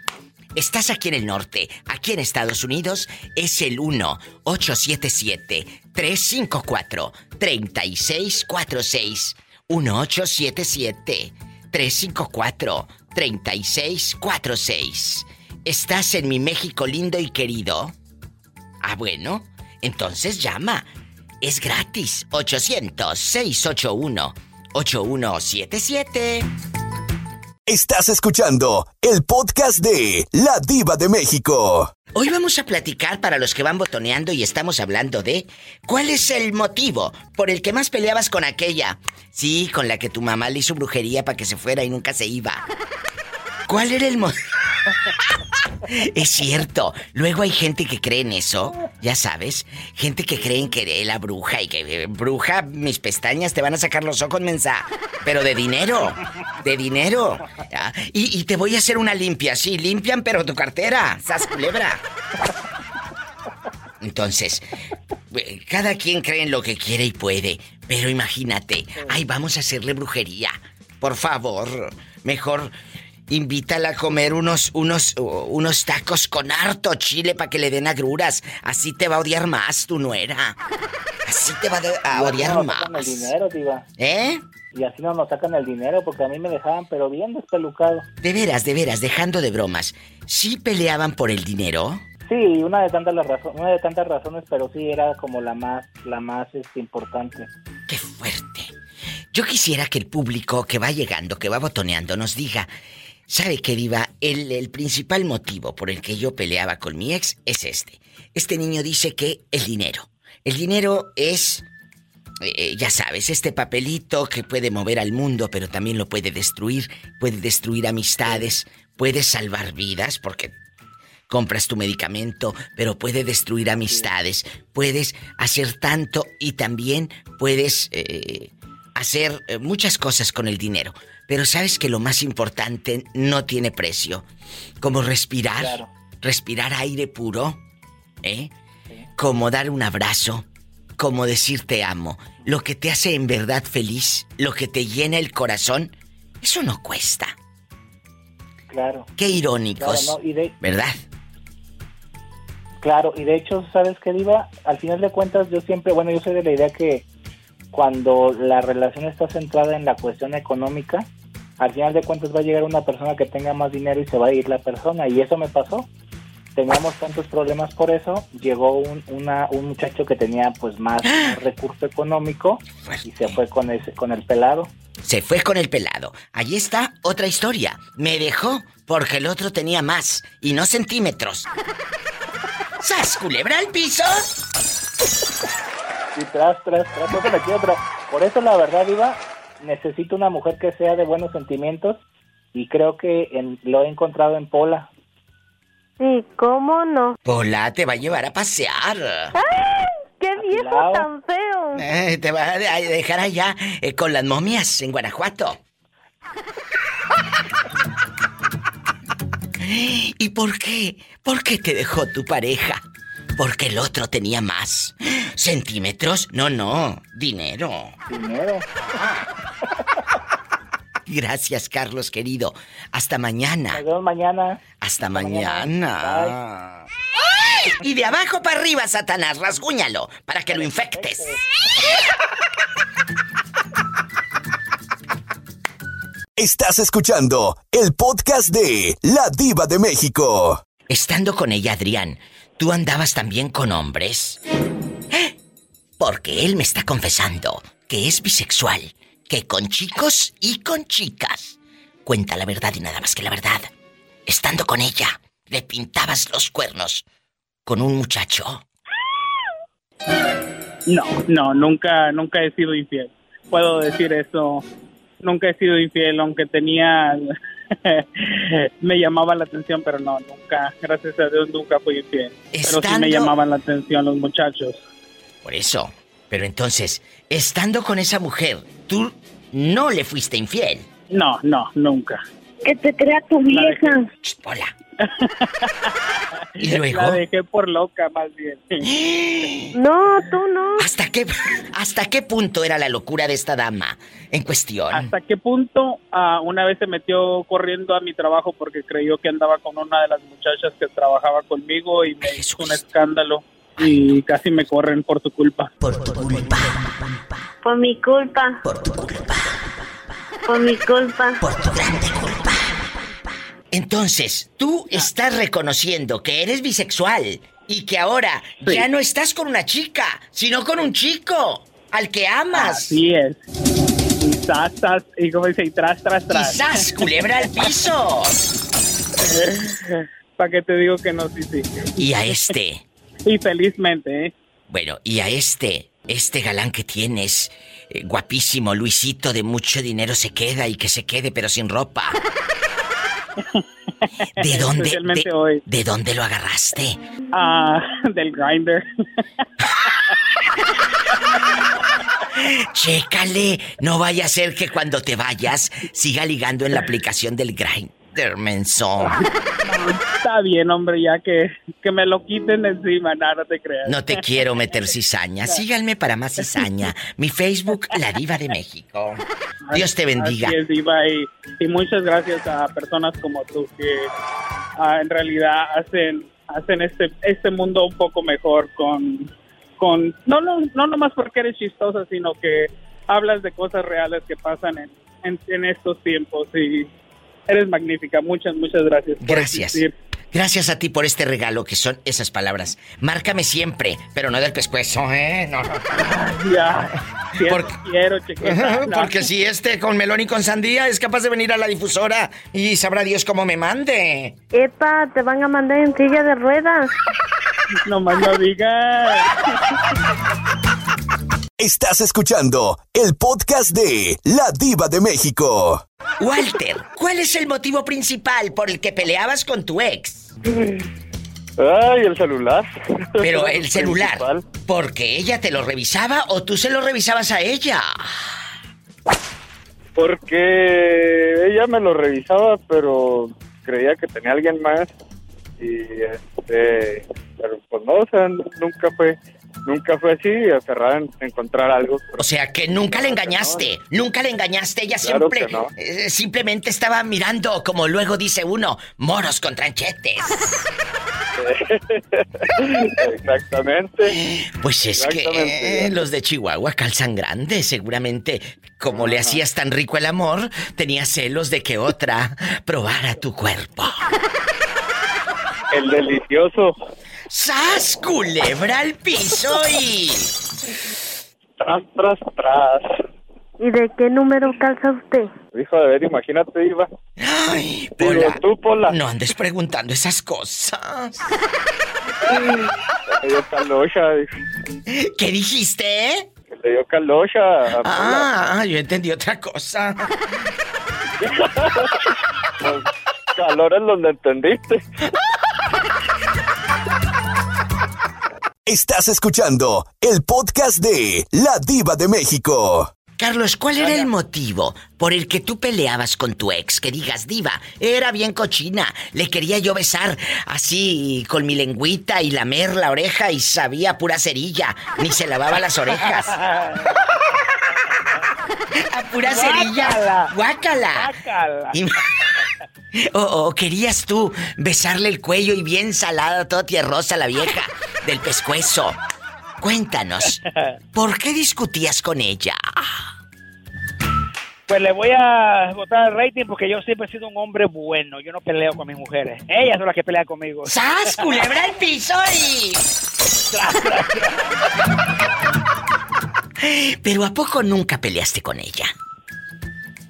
Estás aquí en el norte, aquí en Estados Unidos, es el 1-877-354-3646. 1-877-354-3646. ¿Estás en mi México lindo y querido? Ah, bueno, entonces llama. Es gratis. 800-681-8177. Estás escuchando el podcast de La Diva de México. Hoy vamos a platicar para los que van botoneando y estamos hablando de cuál es el motivo por el que más peleabas con aquella. Sí, con la que tu mamá le hizo brujería para que se fuera y nunca se iba. ¿Cuál era el motivo? Es cierto. Luego hay gente que cree en eso, ya sabes. Gente que cree en que la bruja y que eh, bruja, mis pestañas te van a sacar los ojos, mensa. Pero de dinero. De dinero. Y, y te voy a hacer una limpia. Sí, limpian, pero tu cartera. Sas culebra. Entonces, eh, cada quien cree en lo que quiere y puede. Pero imagínate, ay, vamos a hacerle brujería. Por favor, mejor invítala a comer unos, unos, unos tacos con harto chile para que le den agruras. Así te va a odiar más tu nuera. Así te va a odiar no nos sacan más. el dinero, diva. ¿Eh? Y así no nos sacan el dinero porque a mí me dejaban pero bien despelucado. De veras, de veras, dejando de bromas. ¿Sí peleaban por el dinero? Sí, una de tantas las razo- una de tantas razones, pero sí era como la más la más este, importante. ¡Qué fuerte! Yo quisiera que el público que va llegando, que va botoneando, nos diga, ¿sabe qué, Diva? El, el principal motivo por el que yo peleaba con mi ex es este. Este niño dice que el dinero. El dinero es eh, ya sabes, este papelito que puede mover al mundo, pero también lo puede destruir, puede destruir amistades, puede salvar vidas, porque compras tu medicamento, pero puede destruir amistades, puedes hacer tanto y también puedes eh, hacer eh, muchas cosas con el dinero. Pero sabes que lo más importante no tiene precio, como respirar, respirar aire puro, ¿eh? Como dar un abrazo, como decir te amo, lo que te hace en verdad feliz, lo que te llena el corazón, eso no cuesta. Claro. Qué irónicos, Claro, no, y de- ¿verdad? Claro, y de hecho, ¿sabes qué, Diva? Al final de cuentas, yo siempre, bueno, yo soy de la idea que cuando la relación está centrada en la cuestión económica, al final de cuentas va a llegar una persona que tenga más dinero y se va a ir la persona, y eso me pasó. Teníamos tantos problemas por eso, llegó un, una- un muchacho que tenía pues más, más recurso económico y se fue con, ese, con el pelado. Se fue con el pelado. Allí está otra historia. Me dejó porque el otro tenía más y no centímetros. ¡Sas, culebra al piso! Y tras, tras, tras, otro metí otro. Por eso, la verdad, Diva, necesito una mujer que sea de buenos sentimientos y creo que en- lo he encontrado en Pola. Sí, ¿cómo no? Pola te va a llevar a pasear. ¡Qué viejo Afilado. tan feo! Eh, te va a de- a dejar allá eh, con las momias en Guanajuato. ¿Y por qué? ¿Por qué te dejó tu pareja? Porque el otro tenía más. ¿Centímetros? No, no. Dinero. Dinero. Gracias, Carlos, querido. Hasta mañana. Nos vemos mañana. Hasta mañana. Y de abajo para arriba, Satanás, rasguñalo para que lo infectes. Estás escuchando el podcast de La Diva de México. Estando con ella, Adrián, ¿tú andabas también con hombres? ¿Eh? Porque él me está confesando que es bisexual, que con chicos y con chicas. Cuenta la verdad y nada más que la verdad. Estando con ella, le pintabas los cuernos con un muchacho. No, no, nunca, nunca he sido infiel. Puedo decir eso. Nunca he sido infiel, aunque tenía, me llamaba la atención, pero no, nunca, gracias a Dios nunca fui infiel. Pero sí Estando- me llamaban la atención los muchachos. Por eso. Pero entonces, estando con esa mujer, tú no le fuiste infiel. No, no, nunca. Que te crea tu vieja. Hola. ¿Y luego? La dejé por loca, más bien. No, tú no. ¿Hasta qué, ¿Hasta qué punto era la locura de esta dama en cuestión? ¿Hasta qué punto ah, una vez se metió corriendo a mi trabajo porque creyó que andaba con una de las muchachas que trabajaba conmigo y me hizo un escándalo y casi me corren por su culpa. Por tu culpa. Por mi culpa. Por tu culpa. Por mi culpa. Por tu grande culpa. Entonces, tú estás reconociendo que eres bisexual y que ahora ya no estás con una chica, sino con un chico al que amas. Así es. Y zas, zas, y como dice, y tras, tras, tras. Y zas, culebra al piso. ¿Para qué te digo que no? Sí, sí. Y a este. Y felizmente, ¿eh? Bueno, y a este, este galán que tienes, eh, guapísimo, Luisito, de mucho dinero se queda y que se quede, pero sin ropa. ¿De dónde, de, hoy. ¿De dónde lo agarraste? Ah, del grinder. Chécale, no vaya a ser que cuando te vayas siga ligando en la aplicación del Grindr, menso. Está bien, hombre, ya que, que me lo quiten encima, nada, no te creas. No te quiero meter cizaña. Síganme para más cizaña. Mi Facebook, La Diva de México. Dios te bendiga. Así es, Diva, y, y muchas gracias a personas como tú que ah, en realidad hacen hacen este este mundo un poco mejor con con no no no nomás porque eres chistosa, sino que hablas de cosas reales que pasan en, en, en estos tiempos y eres magnífica. Muchas muchas gracias. Gracias. Gracias a ti por este regalo que son esas palabras. Márcame siempre, pero no del pescuezo, ¿eh? No. Ya. Quiero, quiero, chiquita. No. Porque si este con melón y con sandía es capaz de venir a la difusora y sabrá Dios cómo me mande. Epa, te van a mandar en silla de ruedas. No más no digas. Estás escuchando el podcast de La Diva de México. Walter, ¿cuál es el motivo principal por el que peleabas con tu ex? Ay, el celular. Pero el celular, ¿porque ella te lo revisaba o tú se lo revisabas a ella? Porque ella me lo revisaba, pero creía que tenía alguien más. Y este, pero pues no, o sea, nunca fue, nunca fue así, aferrada en encontrar algo. O sea, que nunca le engañaste, nunca le engañaste, ella Claro siempre no. eh, simplemente estaba mirando, como luego dice uno, moros con tranchetes. Exactamente. Pues es que eh, los de Chihuahua calzan grande, seguramente. Como le hacías tan rico el amor, tenía celos de que otra probara tu cuerpo. El delicioso. ¡Sas, culebra al piso y... Tras, tras, tras. ¿Y de qué número calza usted? Hijo de ver, imagínate, Iba. Ay, Digo, Pola, tú, Pola. no andes preguntando esas cosas. Le dio calocha. ¿Qué dijiste? Le dio calocha. Ah, yo entendí otra cosa. Los calores los entendiste. Estás escuchando el podcast de La Diva de México. Carlos, ¿cuál era el motivo por el que tú peleabas con tu ex? Que digas, diva, era bien cochina. Le quería yo besar así con mi lengüita y lamer la oreja y sabía pura cerilla. Ni se lavaba las orejas. A pura cerilla. Guácala. Y- O, o querías tú besarle el cuello y bien salada, toda tierrosa la vieja del pescuezo. Cuéntanos, ¿por qué discutías con ella? Pues le voy a votar el rating porque yo siempre he sido un hombre bueno. Yo no peleo con mis mujeres. Ellas son las que pelean conmigo. ¡Sas, culebra al piso y... Pero ¿a poco nunca peleaste con ella?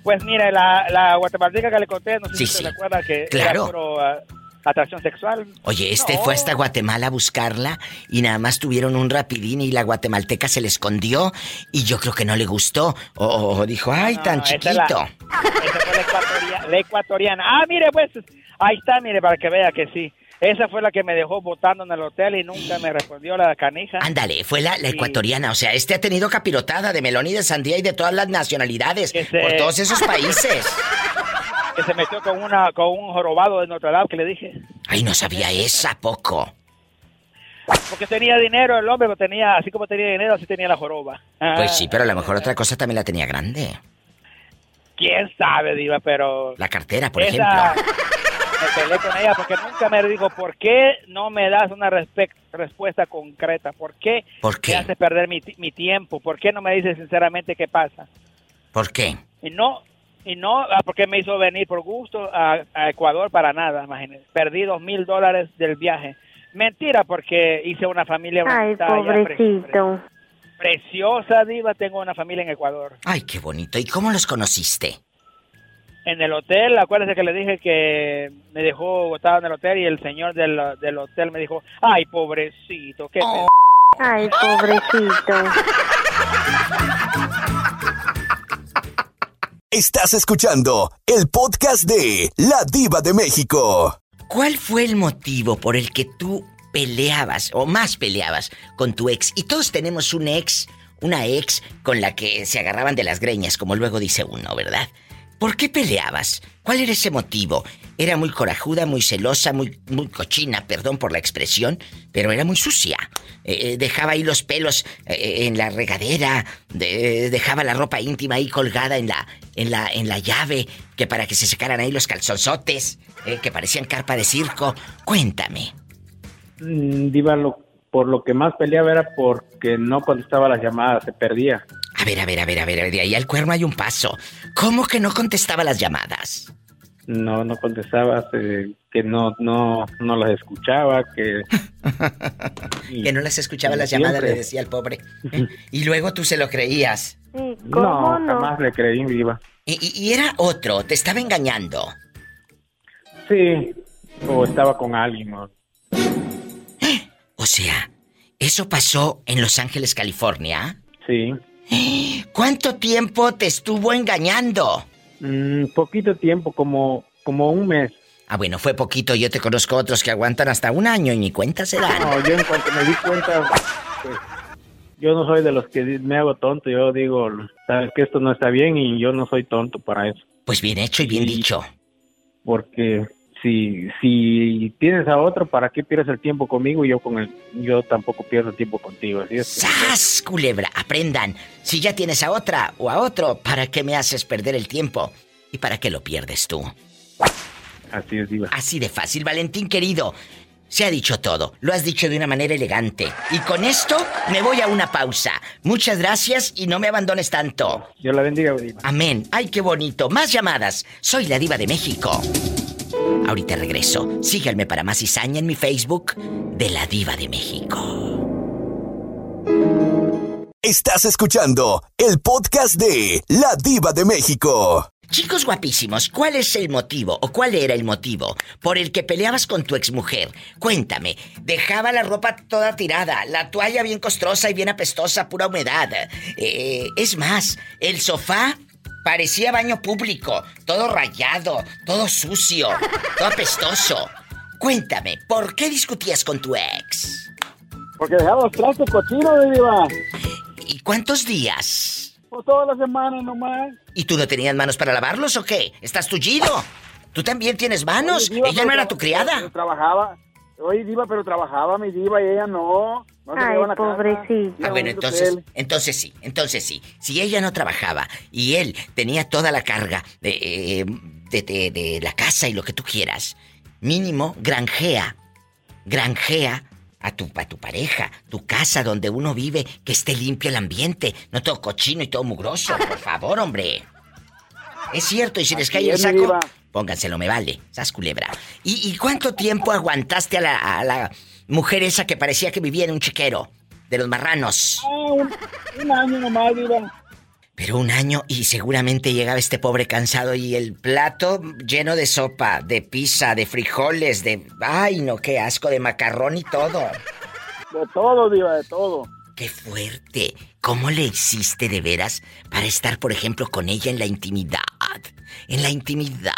Pues mira, la, la guatemalteca que le conté, no sé Sí, si sí. se recuerda que Claro. era puro, ah, atracción sexual. Oye, este No. fue hasta Guatemala a buscarla y nada más tuvieron un rapidín y la guatemalteca se le escondió y yo creo que no le gustó. O, o dijo, ay, No, tan chiquito. la- Esa fue la ecuatoriana, la ecuatoriana. Ah, mire, pues, ahí está, mire, para que vea que sí. Esa fue la que me dejó votando en el hotel y nunca me respondió la canija. Ándale, fue la, ecuatoriana. O sea, este ha tenido capirotada de melón y de sandía y de todas las nacionalidades. se- Por todos esos países. Que se metió con, una, con un jorobado de Notre Dame que le dije. Ay, no sabía esa poco. Porque tenía dinero el hombre, pero tenía, así como tenía dinero, así tenía la joroba. Ah, Pues sí, pero a lo mejor otra cosa también la tenía grande. Quién sabe, Diva, pero. La cartera, por esa- ejemplo. Me peleé con ella porque nunca me dijo, ¿por qué no me das una respuesta concreta? ¿Por qué, ¿Por qué? me haces perder mi, mi tiempo? ¿Por qué no me dices sinceramente qué pasa? ¿Por qué? Y no, y no, ah, porque me hizo venir por gusto a, a Ecuador para nada, imagínese. Perdí dos mil dólares del viaje. Mentira, porque hice una familia Ay, bonita allá, pre- pobrecito. preciosa, Diva. Tengo una familia en Ecuador. Ay, qué bonito. ¿Y cómo los conociste? En el hotel, acuérdese que le dije que me dejó botado en el hotel y el señor del, del hotel me dijo, ay, pobrecito, qué Oh. Ay, pobrecito. Estás escuchando el podcast de La Diva de México. ¿Cuál fue el motivo por el que tú peleabas o más peleabas con tu ex? Y todos tenemos un ex, una ex con la que se agarraban de las greñas, como luego dice uno, ¿verdad? ¿Por qué peleabas? ¿Cuál era ese motivo? Era muy corajuda, muy celosa, muy, muy cochina, perdón por la expresión, pero era muy sucia. Eh, eh, dejaba ahí los pelos eh, en la regadera, de- dejaba la ropa íntima ahí colgada en la, en la, en la llave, que para que se secaran ahí los calzonzotes, que parecían carpa de circo. Cuéntame. Mm, Diva, por lo que más peleaba era porque no contestaba las llamadas, se perdía. A ver, a ver, a ver, a ver, de ahí al cuerno hay un paso. ¿Cómo que no contestaba las llamadas? No, no contestaba, eh, que no, no, no las escuchaba, que... Que no las escuchaba las llamadas, le decía al pobre. ¿eh? Y luego tú se lo creías. No, jamás le creí, Diva. Y, y- y era otro, te estaba engañando. Sí, o estaba con alguien, ¿no? O sea, ¿eso pasó en Los Ángeles, California? Sí. ¿Cuánto tiempo te estuvo engañando? Mm, poquito tiempo, como, como un mes. Ah, bueno, fue poquito. Yo te conozco otros que aguantan hasta un año y ni cuenta se dan. No, yo en cuanto me di cuenta, pues, yo no soy de los que me hago tonto. Yo digo, sabes que esto no está bien y yo no soy tonto para eso. Pues bien hecho y bien dicho. Porque si, si tienes a otro, ¿para qué pierdes el tiempo conmigo? Y yo con el, yo tampoco pierdo el tiempo contigo. Así es. ¡Sas, culebra! Aprendan. Si ya tienes a otra o a otro, ¿para qué me haces perder el tiempo? ¿Y para qué lo pierdes tú? Así es, Diva. Así de fácil, Valentín querido. Se ha dicho todo, lo has dicho de una manera elegante. Y con esto me voy a una pausa. Muchas gracias y no me abandones tanto. Dios la bendiga, Diva. Amén. Ay, qué bonito. Más llamadas. Soy la diva de México. Ahorita regreso. Síganme para más cizaña en mi Facebook de la diva de México. Estás escuchando el podcast de La Diva de México. Chicos guapísimos, ¿cuál es el motivo o cuál era el motivo por el que peleabas con tu exmujer? Cuéntame, dejaba la ropa toda tirada, la toalla bien costrosa y bien apestosa, pura humedad. Eh, es más, el sofá parecía baño público, todo rayado, todo sucio, todo apestoso. Cuéntame, ¿por qué discutías con tu ex? Porque dejaba los trastos cochinos, Diva. ¿Y cuántos días? Pues toda la semana nomás. ¿Y tú no tenías manos para lavarlos o qué? ¿Estás tullido? ¿Tú también tienes manos? Oye, Diva, ¿Ella no era tu criada? pero Trabajaba. Oye, Diva, pero trabajaba mi Diva y ella no. Ay, la casa. pobrecito. Ah, bueno, entonces, entonces sí, entonces sí. Si ella no trabajaba y él tenía toda la carga de, eh, de, de- de la casa y lo que tú quieras, mínimo granjea, granjea a tu, a tu pareja, tu casa donde uno vive, que esté limpio el ambiente, no todo cochino y todo mugroso, por favor, hombre. Es cierto, y si les Así cae el saco, diva. Pónganselo, me vale, sas culebra. ¿Y, y cuánto tiempo aguantaste a la, a la mujer esa que parecía que vivía en un chiquero? De los marranos. Ah, un, año nomás, Diva. Pero un año y seguramente llegaba este pobre cansado y el plato lleno de sopa, de pizza, de frijoles, de... Ay, no, qué asco, de macarrón y todo. De todo, Diva, de todo. Qué fuerte. ¿Cómo le hiciste de veras para estar, por ejemplo, con ella en la intimidad? En la intimidad.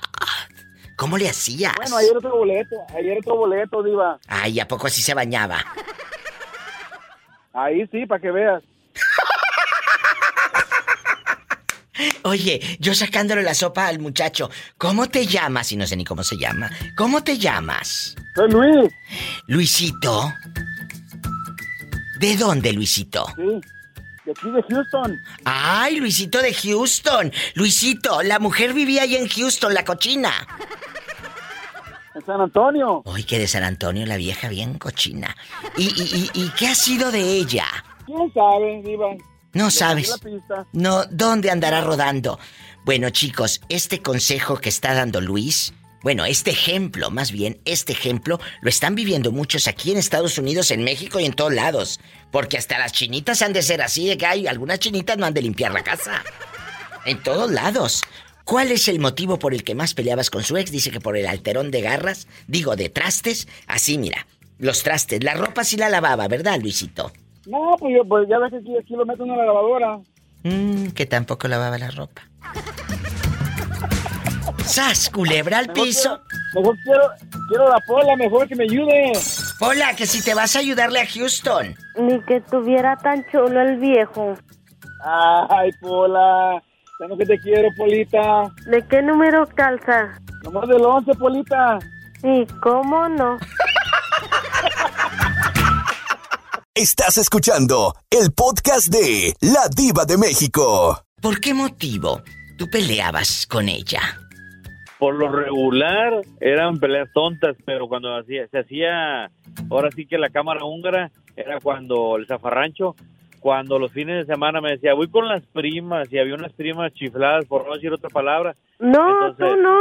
¿Cómo le hacías? Bueno, ayer otro boleto, ayer otro boleto, Diva. Ay, ¿a poco así se bañaba? Ahí sí, para que veas. Oye, yo sacándole la sopa al muchacho. ¿Cómo te llamas? Y no sé ni cómo se llama. ¿Cómo te llamas? Soy Luis. Luisito. ¿De dónde, Luisito? Sí, de aquí de Houston. Ay, Luisito de Houston. Luisito, la mujer vivía ahí en Houston, la cochina. En San Antonio. Ay, que de San Antonio, la vieja bien cochina. ¿Y, y, y, y qué ha sido de ella? ¿Quién sabe, Diva? No sabes. No, ¿dónde andará rodando? Bueno, chicos, este consejo que está dando Luis, bueno, este ejemplo, más bien, este ejemplo, lo están viviendo muchos aquí en Estados Unidos, en México y en todos lados. Porque hasta las chinitas han de ser así, de que hay algunas chinitas no han de limpiar la casa. En todos lados. ¿Cuál es el motivo por el que más peleabas con su ex? Dice que por el alterón de garras, digo, de trastes. Así, mira, los trastes, la ropa sí la lavaba, ¿verdad, Luisito? No, pues, yo, pues ya ves que aquí, aquí lo meto en la lavadora. Mmm, que tampoco lavaba la ropa. ¡Sas, culebra al Mejor piso! quiero- Mejor quiero, quiero la pola, mejor que me ayude. Hola, que si te vas a ayudarle a Houston. Ni que tuviera tan chulo el viejo. Ay, Pola. Tengo que te quiero, Polita. ¿De qué número calza? Nomás del 11, Polita. ¿Y cómo no? Estás escuchando el podcast de La Diva de México. ¿Por qué motivo tú peleabas con ella? Por lo regular eran peleas tontas, pero cuando hacía, se hacía, ahora sí que la cámara húngara, era cuando el zafarrancho, cuando los fines de semana me decía, voy con las primas, y había unas primas chifladas, por no decir otra palabra. No, Entonces, tú no.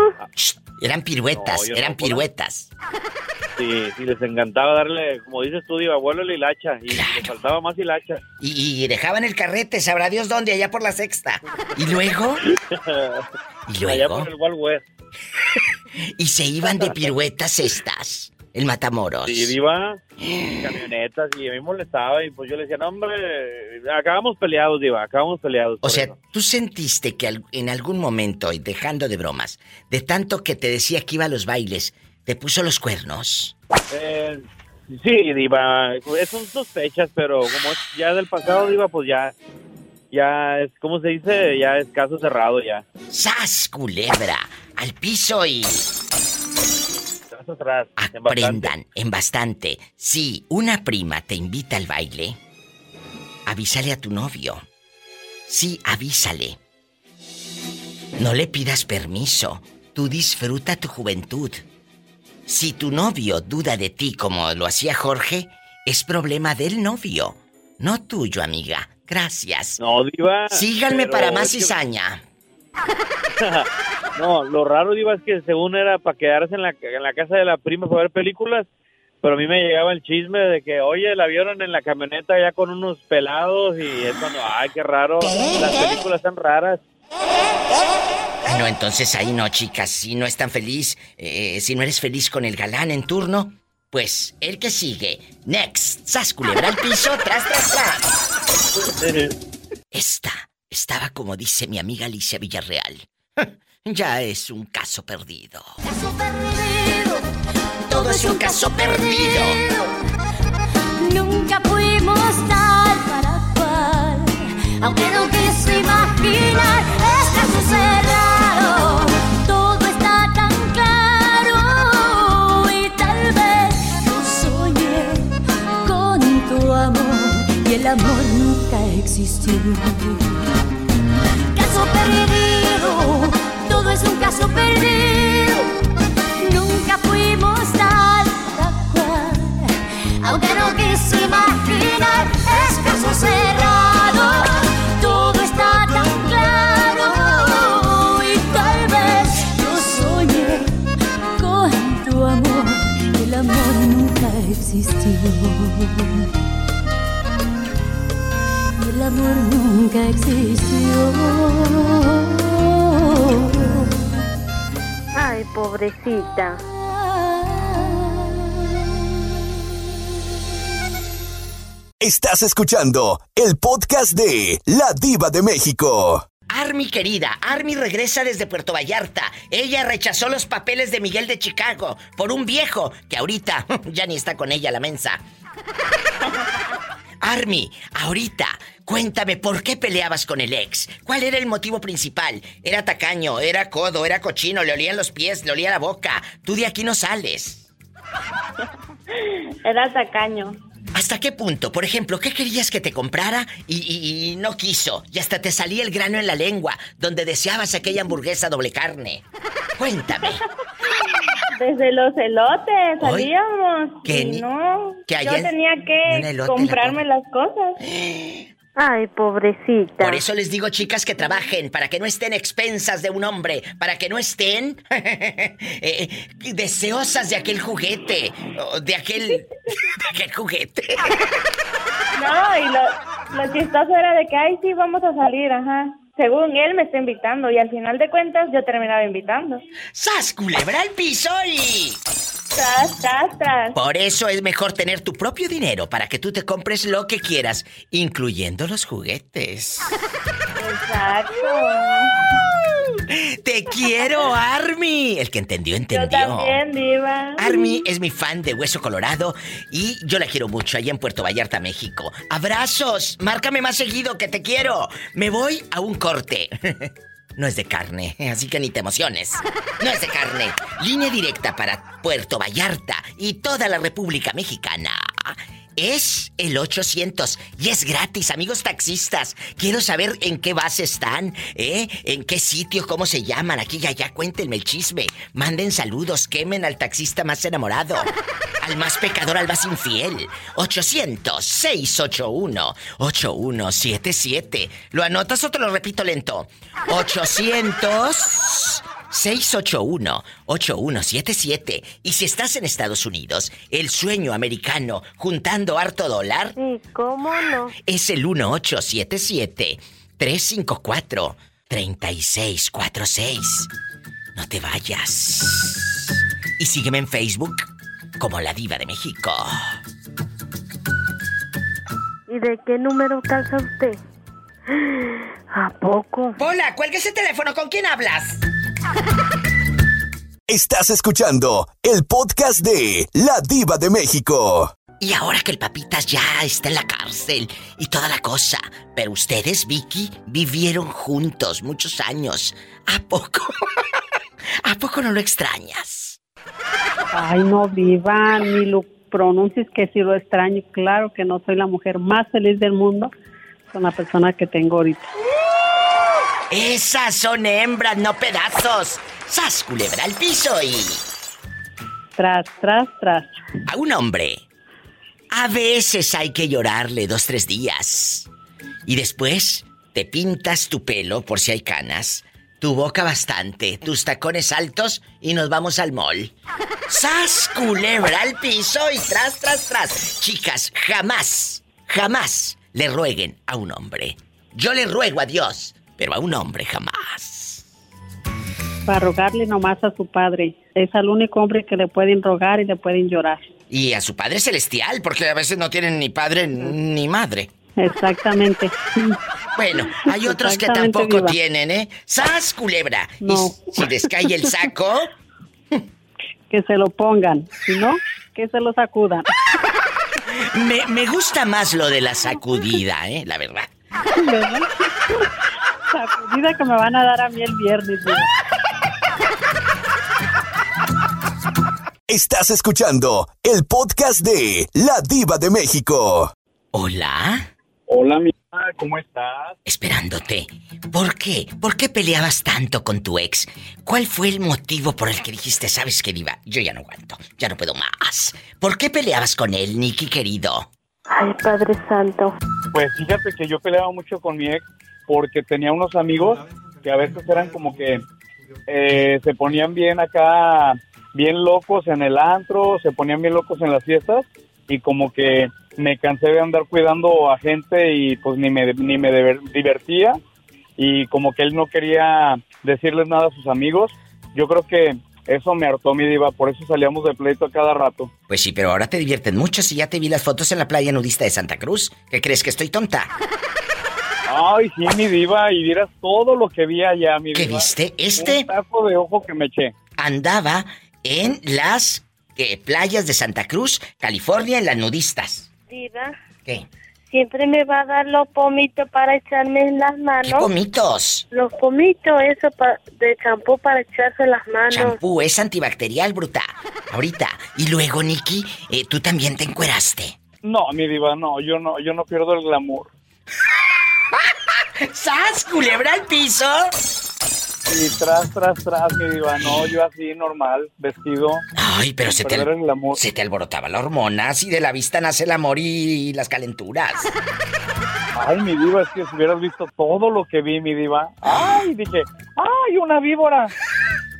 Eran piruetas, No, eran no, piruetas. Sí, sí, les encantaba darle, como dices tú, diva, abuelo la hilacha, y les faltaba más hilacha. Y, y dejaban el carrete, sabrá Dios dónde, allá por la sexta. Y luego, y Allá luego, por el Wild West. y se iban de piruetas estas. el Matamoros. Sí, Diva. Camionetas y a mí molestaba y pues yo le decía, no, hombre, acabamos peleados, Diva, acabamos peleados. O sea, eso. ¿tú sentiste que en algún momento, y dejando de bromas, de tanto que te decía que iba a los bailes, te puso los cuernos? Eh, sí, Diva, son sospechas, pero como es ya del pasado, Diva, pues ya, ya es, ¿cómo se dice? Ya es caso cerrado ya. ¡Sas, culebra! Al piso y... Atrás. en bastante. Aprendan en bastante. Si una prima te invita al baile, avísale a tu novio. Sí, avísale. No le pidas permiso. Tú disfruta tu juventud. Si tu novio duda de ti como lo hacía Jorge, es problema del novio, no tuyo, amiga. Gracias. No, Diva. Síganme pero para más es que- cizaña. no, lo raro, Diva, es que según era para quedarse en la, en la casa de la prima para ver películas, pero a mí me llegaba el chisme de que, oye, la vieron en la camioneta ya con unos pelados y es cuando, ay, qué raro, las películas están raras. No, entonces ahí no, chicas. Si no es tan feliz, eh, si no eres feliz con el galán en turno, pues el que sigue. Next. Sas culebra al piso, tras, tras, tras. Esta estaba como dice mi amiga Alicia Villarreal. Ya es un caso perdido. Todo es un caso perdido. Nunca fuimos tal para cual, aunque no quise imaginar, es caso el amor nunca existió. Caso perdido, todo es un caso perdido. Nunca fuimos tal cual, aunque no quise imaginar, es caso cerrado. Todo está tan claro y tal vez yo soñé con tu amor el amor nunca existió. El amor nunca existió. Ay, pobrecita. Estás escuchando el podcast de La Diva de México. Army querida, Army regresa desde Puerto Vallarta. Ella rechazó los papeles de Miguel de Chicago por un viejo que ahorita ya ni está con ella la mensa. Army, ahorita, cuéntame por qué peleabas con el ex. ¿Cuál era el motivo principal? ¿Era tacaño? ¿Era codo? ¿Era cochino? ¿Le olían los pies? ¿Le olía la boca? Tú de aquí no sales. Era tacaño. ¿Hasta qué punto? Por ejemplo, ¿qué querías que te comprara y, y- y no quiso? Y hasta te salía el grano en la lengua, donde deseabas aquella hamburguesa doble carne. Cuéntame. Desde los elotes salíamos. que y no, que yo en- tenía que comprarme las cosas. Ay, pobrecita. Por eso les digo, chicas, que trabajen, para que no estén expensas de un hombre, para que no estén eh, deseosas de aquel juguete, de aquel, de aquel juguete. No, y lo, lo chistoso era de que, ay, sí, vamos a salir, ajá. Según él me está invitando y al final de cuentas yo terminaba invitando. ¡Sas, culebra al piso y... Tras, tras, tras. Por eso es mejor tener tu propio dinero para que tú te compres lo que quieras, incluyendo los juguetes. Exacto. ¡Te quiero, Army! El que entendió, Yo entendió. también, diva. Army es mi fan de Hueso Colorado y yo la quiero mucho allá en Puerto Vallarta, México. ¡Abrazos! Márcame más seguido que te quiero. Me voy a un corte. No es de carne, así que ni te emociones. No es de carne. Línea directa para Puerto Vallarta y toda la República Mexicana. Es el 800 y es gratis, amigos taxistas. Quiero saber en qué base están, ¿eh? En qué sitio, cómo se llaman. Aquí y allá, cuéntenme el chisme. Manden saludos, quemen al taxista más enamorado, al más pecador, al más infiel. 800-681-8177. ¿Lo anotas o te lo repito lento? 800... 681-8177. Y si estás en Estados Unidos, el sueño americano juntando harto dólar Sí, ¿cómo no? es el 1877-354-3646. No te vayas. Y sígueme en Facebook, como la diva de México. ¿Y de qué número calza usted? ¿A poco? Hola, cuelgue ese teléfono, ¿con quién hablas? Estás escuchando el podcast de La Diva de México. Y ahora que el papitas ya está en la cárcel y toda la cosa, pero ustedes, Vicky, vivieron juntos muchos años. ¿A poco? ¿A poco no lo extrañas? Ay, no viva, ni lo pronuncies que si lo extraño. Claro que no soy la mujer más feliz del mundo con la persona que tengo ahorita. Esas son hembras, no pedazos. Sas culebra al piso y. Tras, tras, tras. A un hombre. A veces hay que llorarle dos, tres días. Y después te pintas tu pelo por si hay canas, tu boca bastante, tus tacones altos y nos vamos al mall. ¡Sas culebra al piso y tras, tras, tras! Chicas, jamás, jamás le rueguen a un hombre. Yo le ruego a Dios, pero a un hombre jamás. Para rogarle nomás a su padre. Es al único hombre que le pueden rogar y le pueden llorar. Y a su Padre Celestial, porque a veces no tienen ni padre ni madre. Exactamente. Bueno, hay otros que tampoco tienen, ¿eh? ¡Sas, culebra! No. Y si les cae el saco, Que se lo pongan. Si no, que se lo sacudan. me, me gusta más lo de la sacudida, ¿eh? La verdad. ¿Verdad? Sacudida que me van a dar a mí el viernes. Estás escuchando el podcast de La Diva de México. ¿Hola? Hola, mi ¿cómo estás? Esperándote. ¿Por qué? ¿Por qué peleabas tanto con tu ex? ¿Cuál fue el motivo por el que dijiste, sabes qué, Diva? Yo ya no aguanto, ya no puedo más. ¿Por qué peleabas con él, Nicky querido? Ay, Padre Santo. Pues fíjate que yo peleaba mucho con mi ex porque tenía unos amigos que a veces eran como que eh, se ponían bien acá, bien locos en el antro, se ponían bien locos en las fiestas y como que me cansé de andar cuidando a gente y pues ni me, ni me diver- divertía y como que él no quería decirles nada a sus amigos. Yo creo que eso me hartó mi diva, por eso salíamos de pleito a cada rato. Pues sí, pero ahora te divierten mucho si ya te vi las fotos en la playa nudista de Santa Cruz. ¿Qué crees que estoy tonta? Ay, sí, mi diva, y vieras todo lo que vi allá, mi ¿Qué diva. viste? Este- Un taco de ojo que me eché. Andaba en las eh, playas de Santa Cruz, California, en las nudistas. Diva, ¿Qué? siempre me va a dar los pomitos para echarme en las manos. ¿Qué pomitos? Los pomitos, eso pa- de champú para echarse en las manos. Champú es antibacterial, bruta. Ahorita. Y luego, Nicky, eh, tú también te encueraste. No, mi diva, no, yo no, yo no pierdo el glamour. ¡Sas, culebra al piso! Y tras, tras, tras, mi diva, no, yo así normal, vestido. Ay, pero se te, el se te alborotaba la hormona. Si de la vista nace el amor y las calenturas. Ay, mi diva, es que si hubieras visto todo lo que vi, mi diva. Ay, dije, ay, una víbora.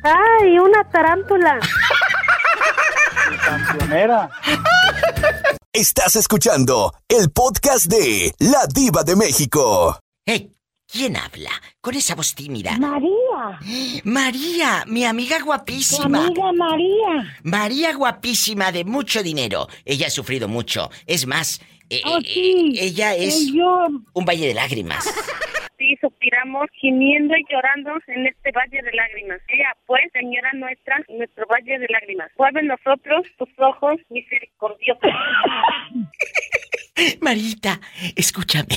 ¡Ay, una tarántula! Campeonera. Estás escuchando el podcast de La Diva de México. Hey, ¿quién habla? Con esa voz tímida. María. María, mi amiga guapísima. amiga María. María guapísima de mucho dinero. Ella ha sufrido mucho. Es más, eh, Oh, eh, ella es Eh, yo. un valle de lágrimas. Sí, suspiramos gimiendo y llorando en este valle de lágrimas. Ella, pues, Señora nuestra, nuestro valle de lágrimas. Vuelve nosotros tus ojos misericordiosos. Marita, escúchame.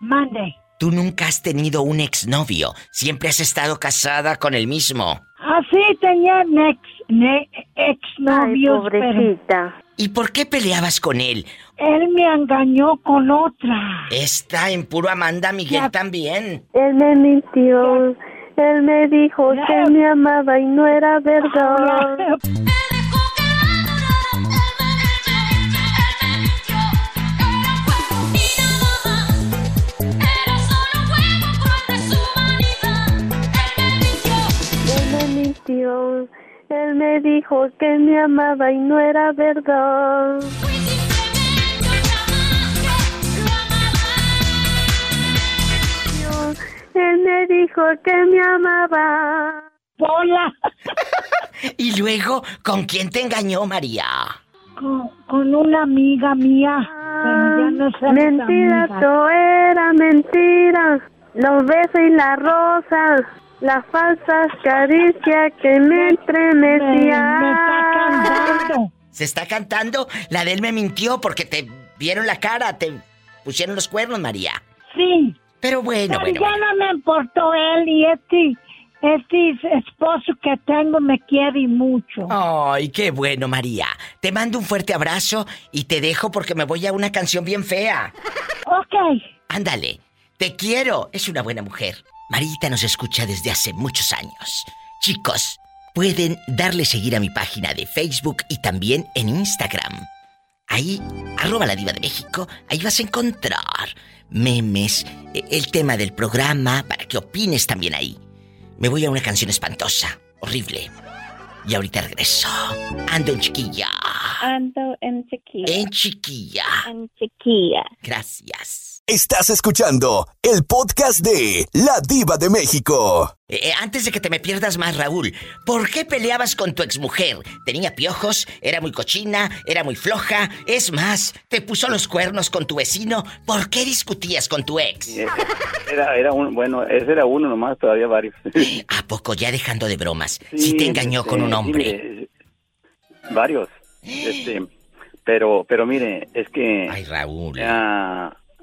Mande. Tú nunca has tenido un exnovio. Siempre has estado casada con el mismo. Así tenía ex, ne, Ay, exnovios, pero pobrecita. ¿Y por qué peleabas con él? Él me engañó con otra. Está en puro Amanda Miguel Ya. también. Él me mintió. Él me dijo Ya. que me amaba y no era verdad. Él me mintió. Él me dijo que me amaba y no era verdad. Él me dijo que me amaba. Hola. y luego, ¿con quién te engañó, María? Con, con una amiga mía. ya no Mentira, todo era mentira. Los besos y las rosas, las falsas caricias que me estremecían. Se está cantando. La de él me mintió porque te vieron la cara, te pusieron los cuernos, María. Sí. Pero bueno, Pero bueno. ya no me importó él y este, este esposo que tengo me quiere mucho. Ay, qué bueno, María. Te mando un fuerte abrazo y te dejo porque me voy a una canción bien fea. Ok. Ándale. Te quiero. Es una buena mujer. Marita nos escucha desde hace muchos años. Chicos, pueden darle seguir a mi página de Facebook y también en Instagram. Ahí, arroba la diva de México, ahí vas a encontrar memes, e- el tema del programa, para que opines también ahí. Me voy a una canción espantosa, horrible. Y ahorita regreso. Ando en chiquilla. Ando en chiquilla. En chiquilla. En chiquilla. Gracias. Estás escuchando el podcast de La Diva de México. Eh, eh, antes de que te me pierdas más, Raúl, ¿por qué peleabas con tu exmujer? ¿Tenía piojos? ¿Era muy cochina? ¿Era muy floja? Es más, ¿te puso los cuernos con tu vecino? ¿Por qué discutías con tu ex? Era, era un, bueno, ese era uno nomás, todavía varios. ¿A poco ya dejando de bromas? si te engañó este, con un sí, hombre. mire, varios. Este, pero, pero mire, es que. Ay, Raúl.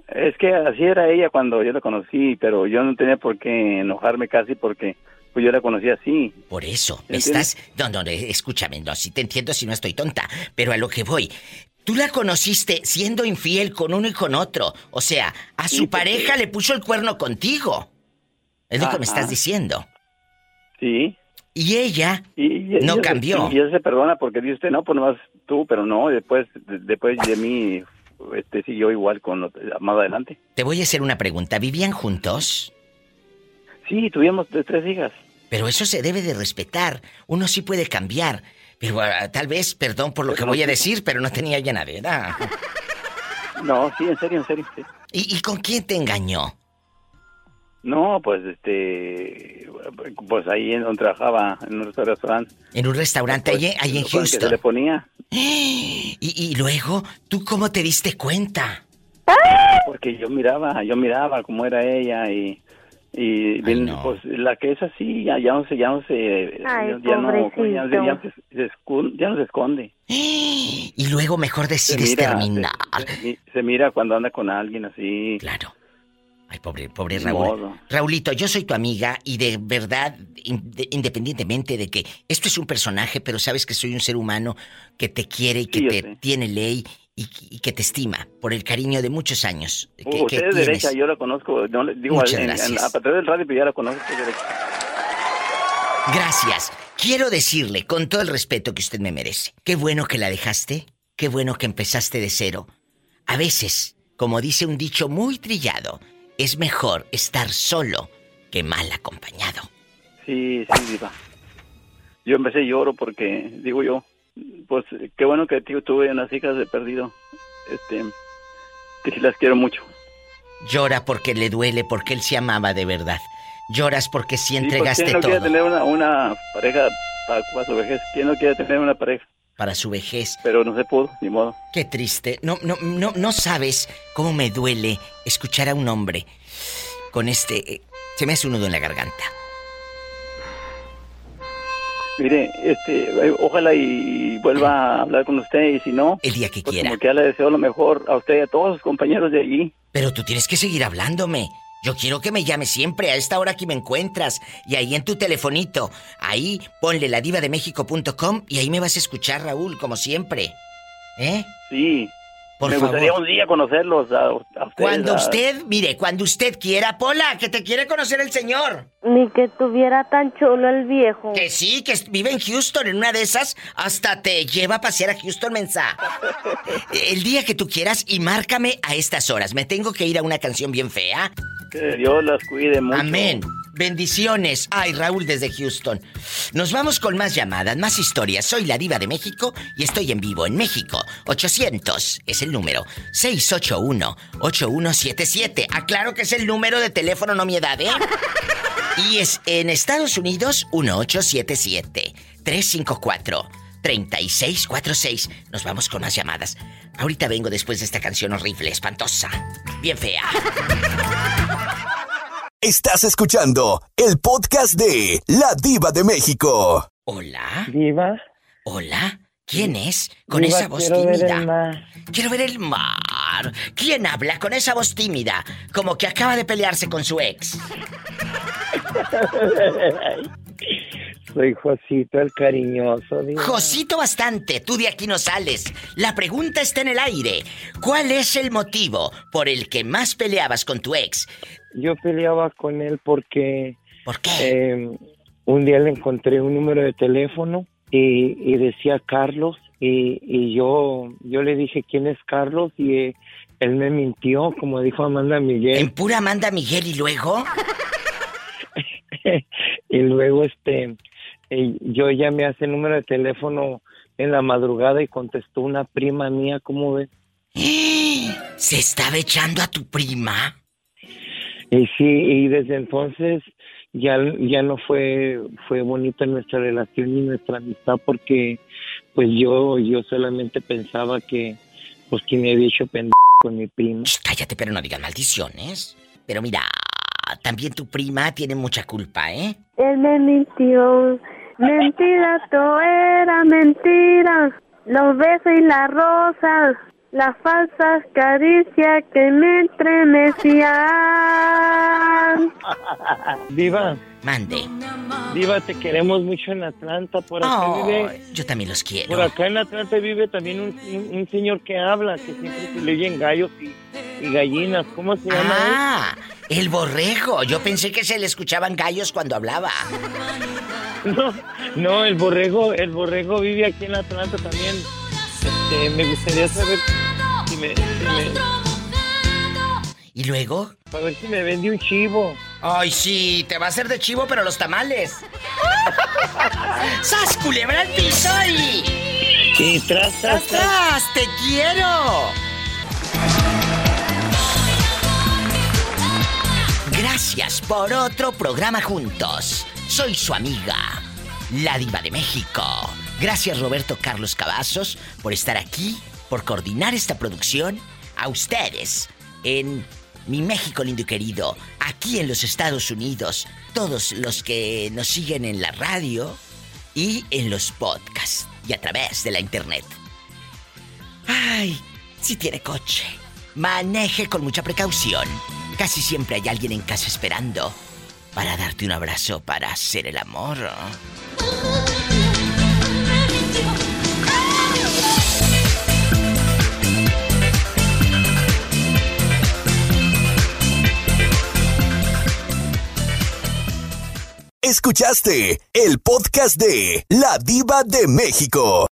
Es que así era ella cuando yo la conocí, pero yo no tenía por qué enojarme casi porque pues yo la conocí así. Por eso, me estás... No, no, escúchame, no, si te entiendo si no estoy tonta, pero a lo que voy. Tú la conociste siendo infiel con uno y con otro. O sea, a su Sí, porque- pareja le puso el cuerno contigo. Es lo que me estás diciendo. Sí. Y ella Y, y- no y- cambió. Y, ella se perdona porque dice usted, no, pues nomás tú, pero no, después, de- después de mí, este siguió igual con lo- más adelante. Te voy a hacer una pregunta. ¿Vivían juntos? Sí, tuvimos tres hijas. Pero eso se debe de respetar. Uno sí puede cambiar. Pero ah, tal vez, perdón por lo que voy a decir, pero no tenía llenadera. No, sí, en serio, en serio, sí. ¿Y, y con quién te engañó? No, pues este, pues ahí en donde trabajaba, en un restaurante. En un restaurante Pues, allí, allí en con el que Houston. se le ponía, Y, y luego, ¿tú cómo te diste cuenta? porque yo miraba, yo miraba cómo era ella y y bien, pues la que es así ya, ya no se ya no se Ay, ya, ya no ya, pobrecito. ya no se, se ya no se esconde. Y luego mejor decides mira, terminar. Se, se- se mira cuando anda con alguien así. Claro. Ay, pobre, pobre Raúl. modo. Raulito, yo soy tu amiga y de verdad, in- de- independientemente de que esto es un personaje, pero sabes que soy un ser humano que te quiere y que Sí, te sé. tiene ley y, y que te estima por el cariño de muchos años que, Uh, que usted es tienes. derecha, yo la conozco, no le digo Muchas en- en- gracias. a través del radio, pero ya la conozco. es. Gracias. Quiero decirle, con todo el respeto que usted me merece, qué bueno que la dejaste, qué bueno que empezaste de cero. A veces, como dice un dicho muy trillado, es mejor estar solo que mal acompañado. Sí, sí, diva. Yo empecé lloro porque, digo yo, pues qué bueno que tío tuve unas hijas de perdido, este, que sí las quiero mucho. Llora porque le duele, porque él se amaba de verdad. Lloras porque sí Sí, pues, entregaste ¿Quién no quiere todo tener una, una pareja para, para su vejez? ¿Quién no quiere tener una pareja? Para su vejez. Pero no se pudo, ni modo. Qué triste. No, no, no, no sabes cómo me duele escuchar a un hombre con este. eh, Se me hace un nudo en la garganta. Mire, este, eh, ojalá y vuelva a hablar con usted y si no, el día que pues quiera. como que ya le deseo lo mejor a usted y a todos sus compañeros de allí. Pero tú tienes que seguir hablándome. Yo quiero que me llames siempre a esta hora que me encuentras. Y ahí en tu telefonito. Ahí ponle ladivademéxico.com y ahí me vas a escuchar, Raúl, como siempre. ¿Eh? Sí. Por Me favor. gustaría un día conocerlos a, a ustedes. Cuando a- usted, mire, cuando usted quiera, Pola, que te quiere conocer el señor. Ni que tuviera tan chulo el viejo. Que sí, que vive en Houston, en una de esas, hasta te lleva a pasear a Houston, mensa. El día que tú quieras y márcame a estas horas. Me tengo que ir a una canción bien fea. Que Dios las cuide mucho. Amén. Bendiciones. Ay, Raúl desde Houston. Nos vamos con más llamadas, más historias. Soy la diva de México y estoy en vivo en México. 800 es el número. 681-8177. Aclaro que es el número de teléfono, no mi edad, ¿eh? Y es en Estados Unidos 1877 354-3646. Nos vamos con más llamadas. Ahorita vengo después de esta canción horrible, espantosa, bien fea. Estás escuchando el podcast de La Diva de México. Hola. Diva. Hola. ¿Quién es? Con esa voz tímida. Quiero ver el mar. ¿Quién habla con esa voz tímida? Como que acaba de pelearse con su ex. Soy Josito el cariñoso. Josito bastante, tú de aquí no sales. La pregunta está en el aire. ¿Cuál es el motivo por el que más peleabas con tu ex? Yo peleaba con él porque... ¿Por qué? eh, un día le encontré un número de teléfono y, y decía Carlos y, y yo yo le dije quién es Carlos y eh, él me mintió como dijo Amanda Miguel. ¿En pura Amanda Miguel y luego? y luego este eh, yo llamé a ese número de teléfono en la madrugada y contestó una prima mía, ¿cómo ves? ¿Se estaba echando a tu prima? Y sí, y desde entonces ya, ya no fue, fue bonita nuestra relación y nuestra amistad porque pues yo, yo solamente pensaba que pues que me había hecho pendejo con mi prima. Cállate, pero no digas maldiciones. Pero mira, también tu prima tiene mucha culpa, ¿eh? Él me mintió. Mentira, todo era mentira. Los besos y las rosas. Las falsas caricias que me estremecían. Diva. Mande. Diva, te queremos mucho en Atlanta. Por acá Ay, vive. yo también los quiero. Por acá en Atlanta vive también un, un- un señor que habla, que siempre se le oyen gallos y, y gallinas. ¿Cómo se llama Ah, el borrego. Yo pensé que se le escuchaban gallos cuando hablaba. No, no, el borrego, el borrego vive aquí en Atlanta también. Este, me gustaría saber si me, si me- ¿Y luego? Para ver si me vende un chivo. Ay, sí, te va a hacer de chivo, pero los tamales. ¡Sas, culebra al piso y... Y tras, tras, tras! ¡Te quiero! Gracias por otro programa juntos. Soy su amiga, la diva de México. Gracias Roberto Carlos Cavazos por estar aquí, por coordinar esta producción. A ustedes, en mi México lindo y querido, aquí en los Estados Unidos, todos los que nos siguen en la radio y en los podcasts y a través de la internet. Ay, si tiene coche, maneje con mucha precaución. Casi siempre hay alguien en casa esperando para darte un abrazo para hacer el amor. Escuchaste el podcast de La Diva de México.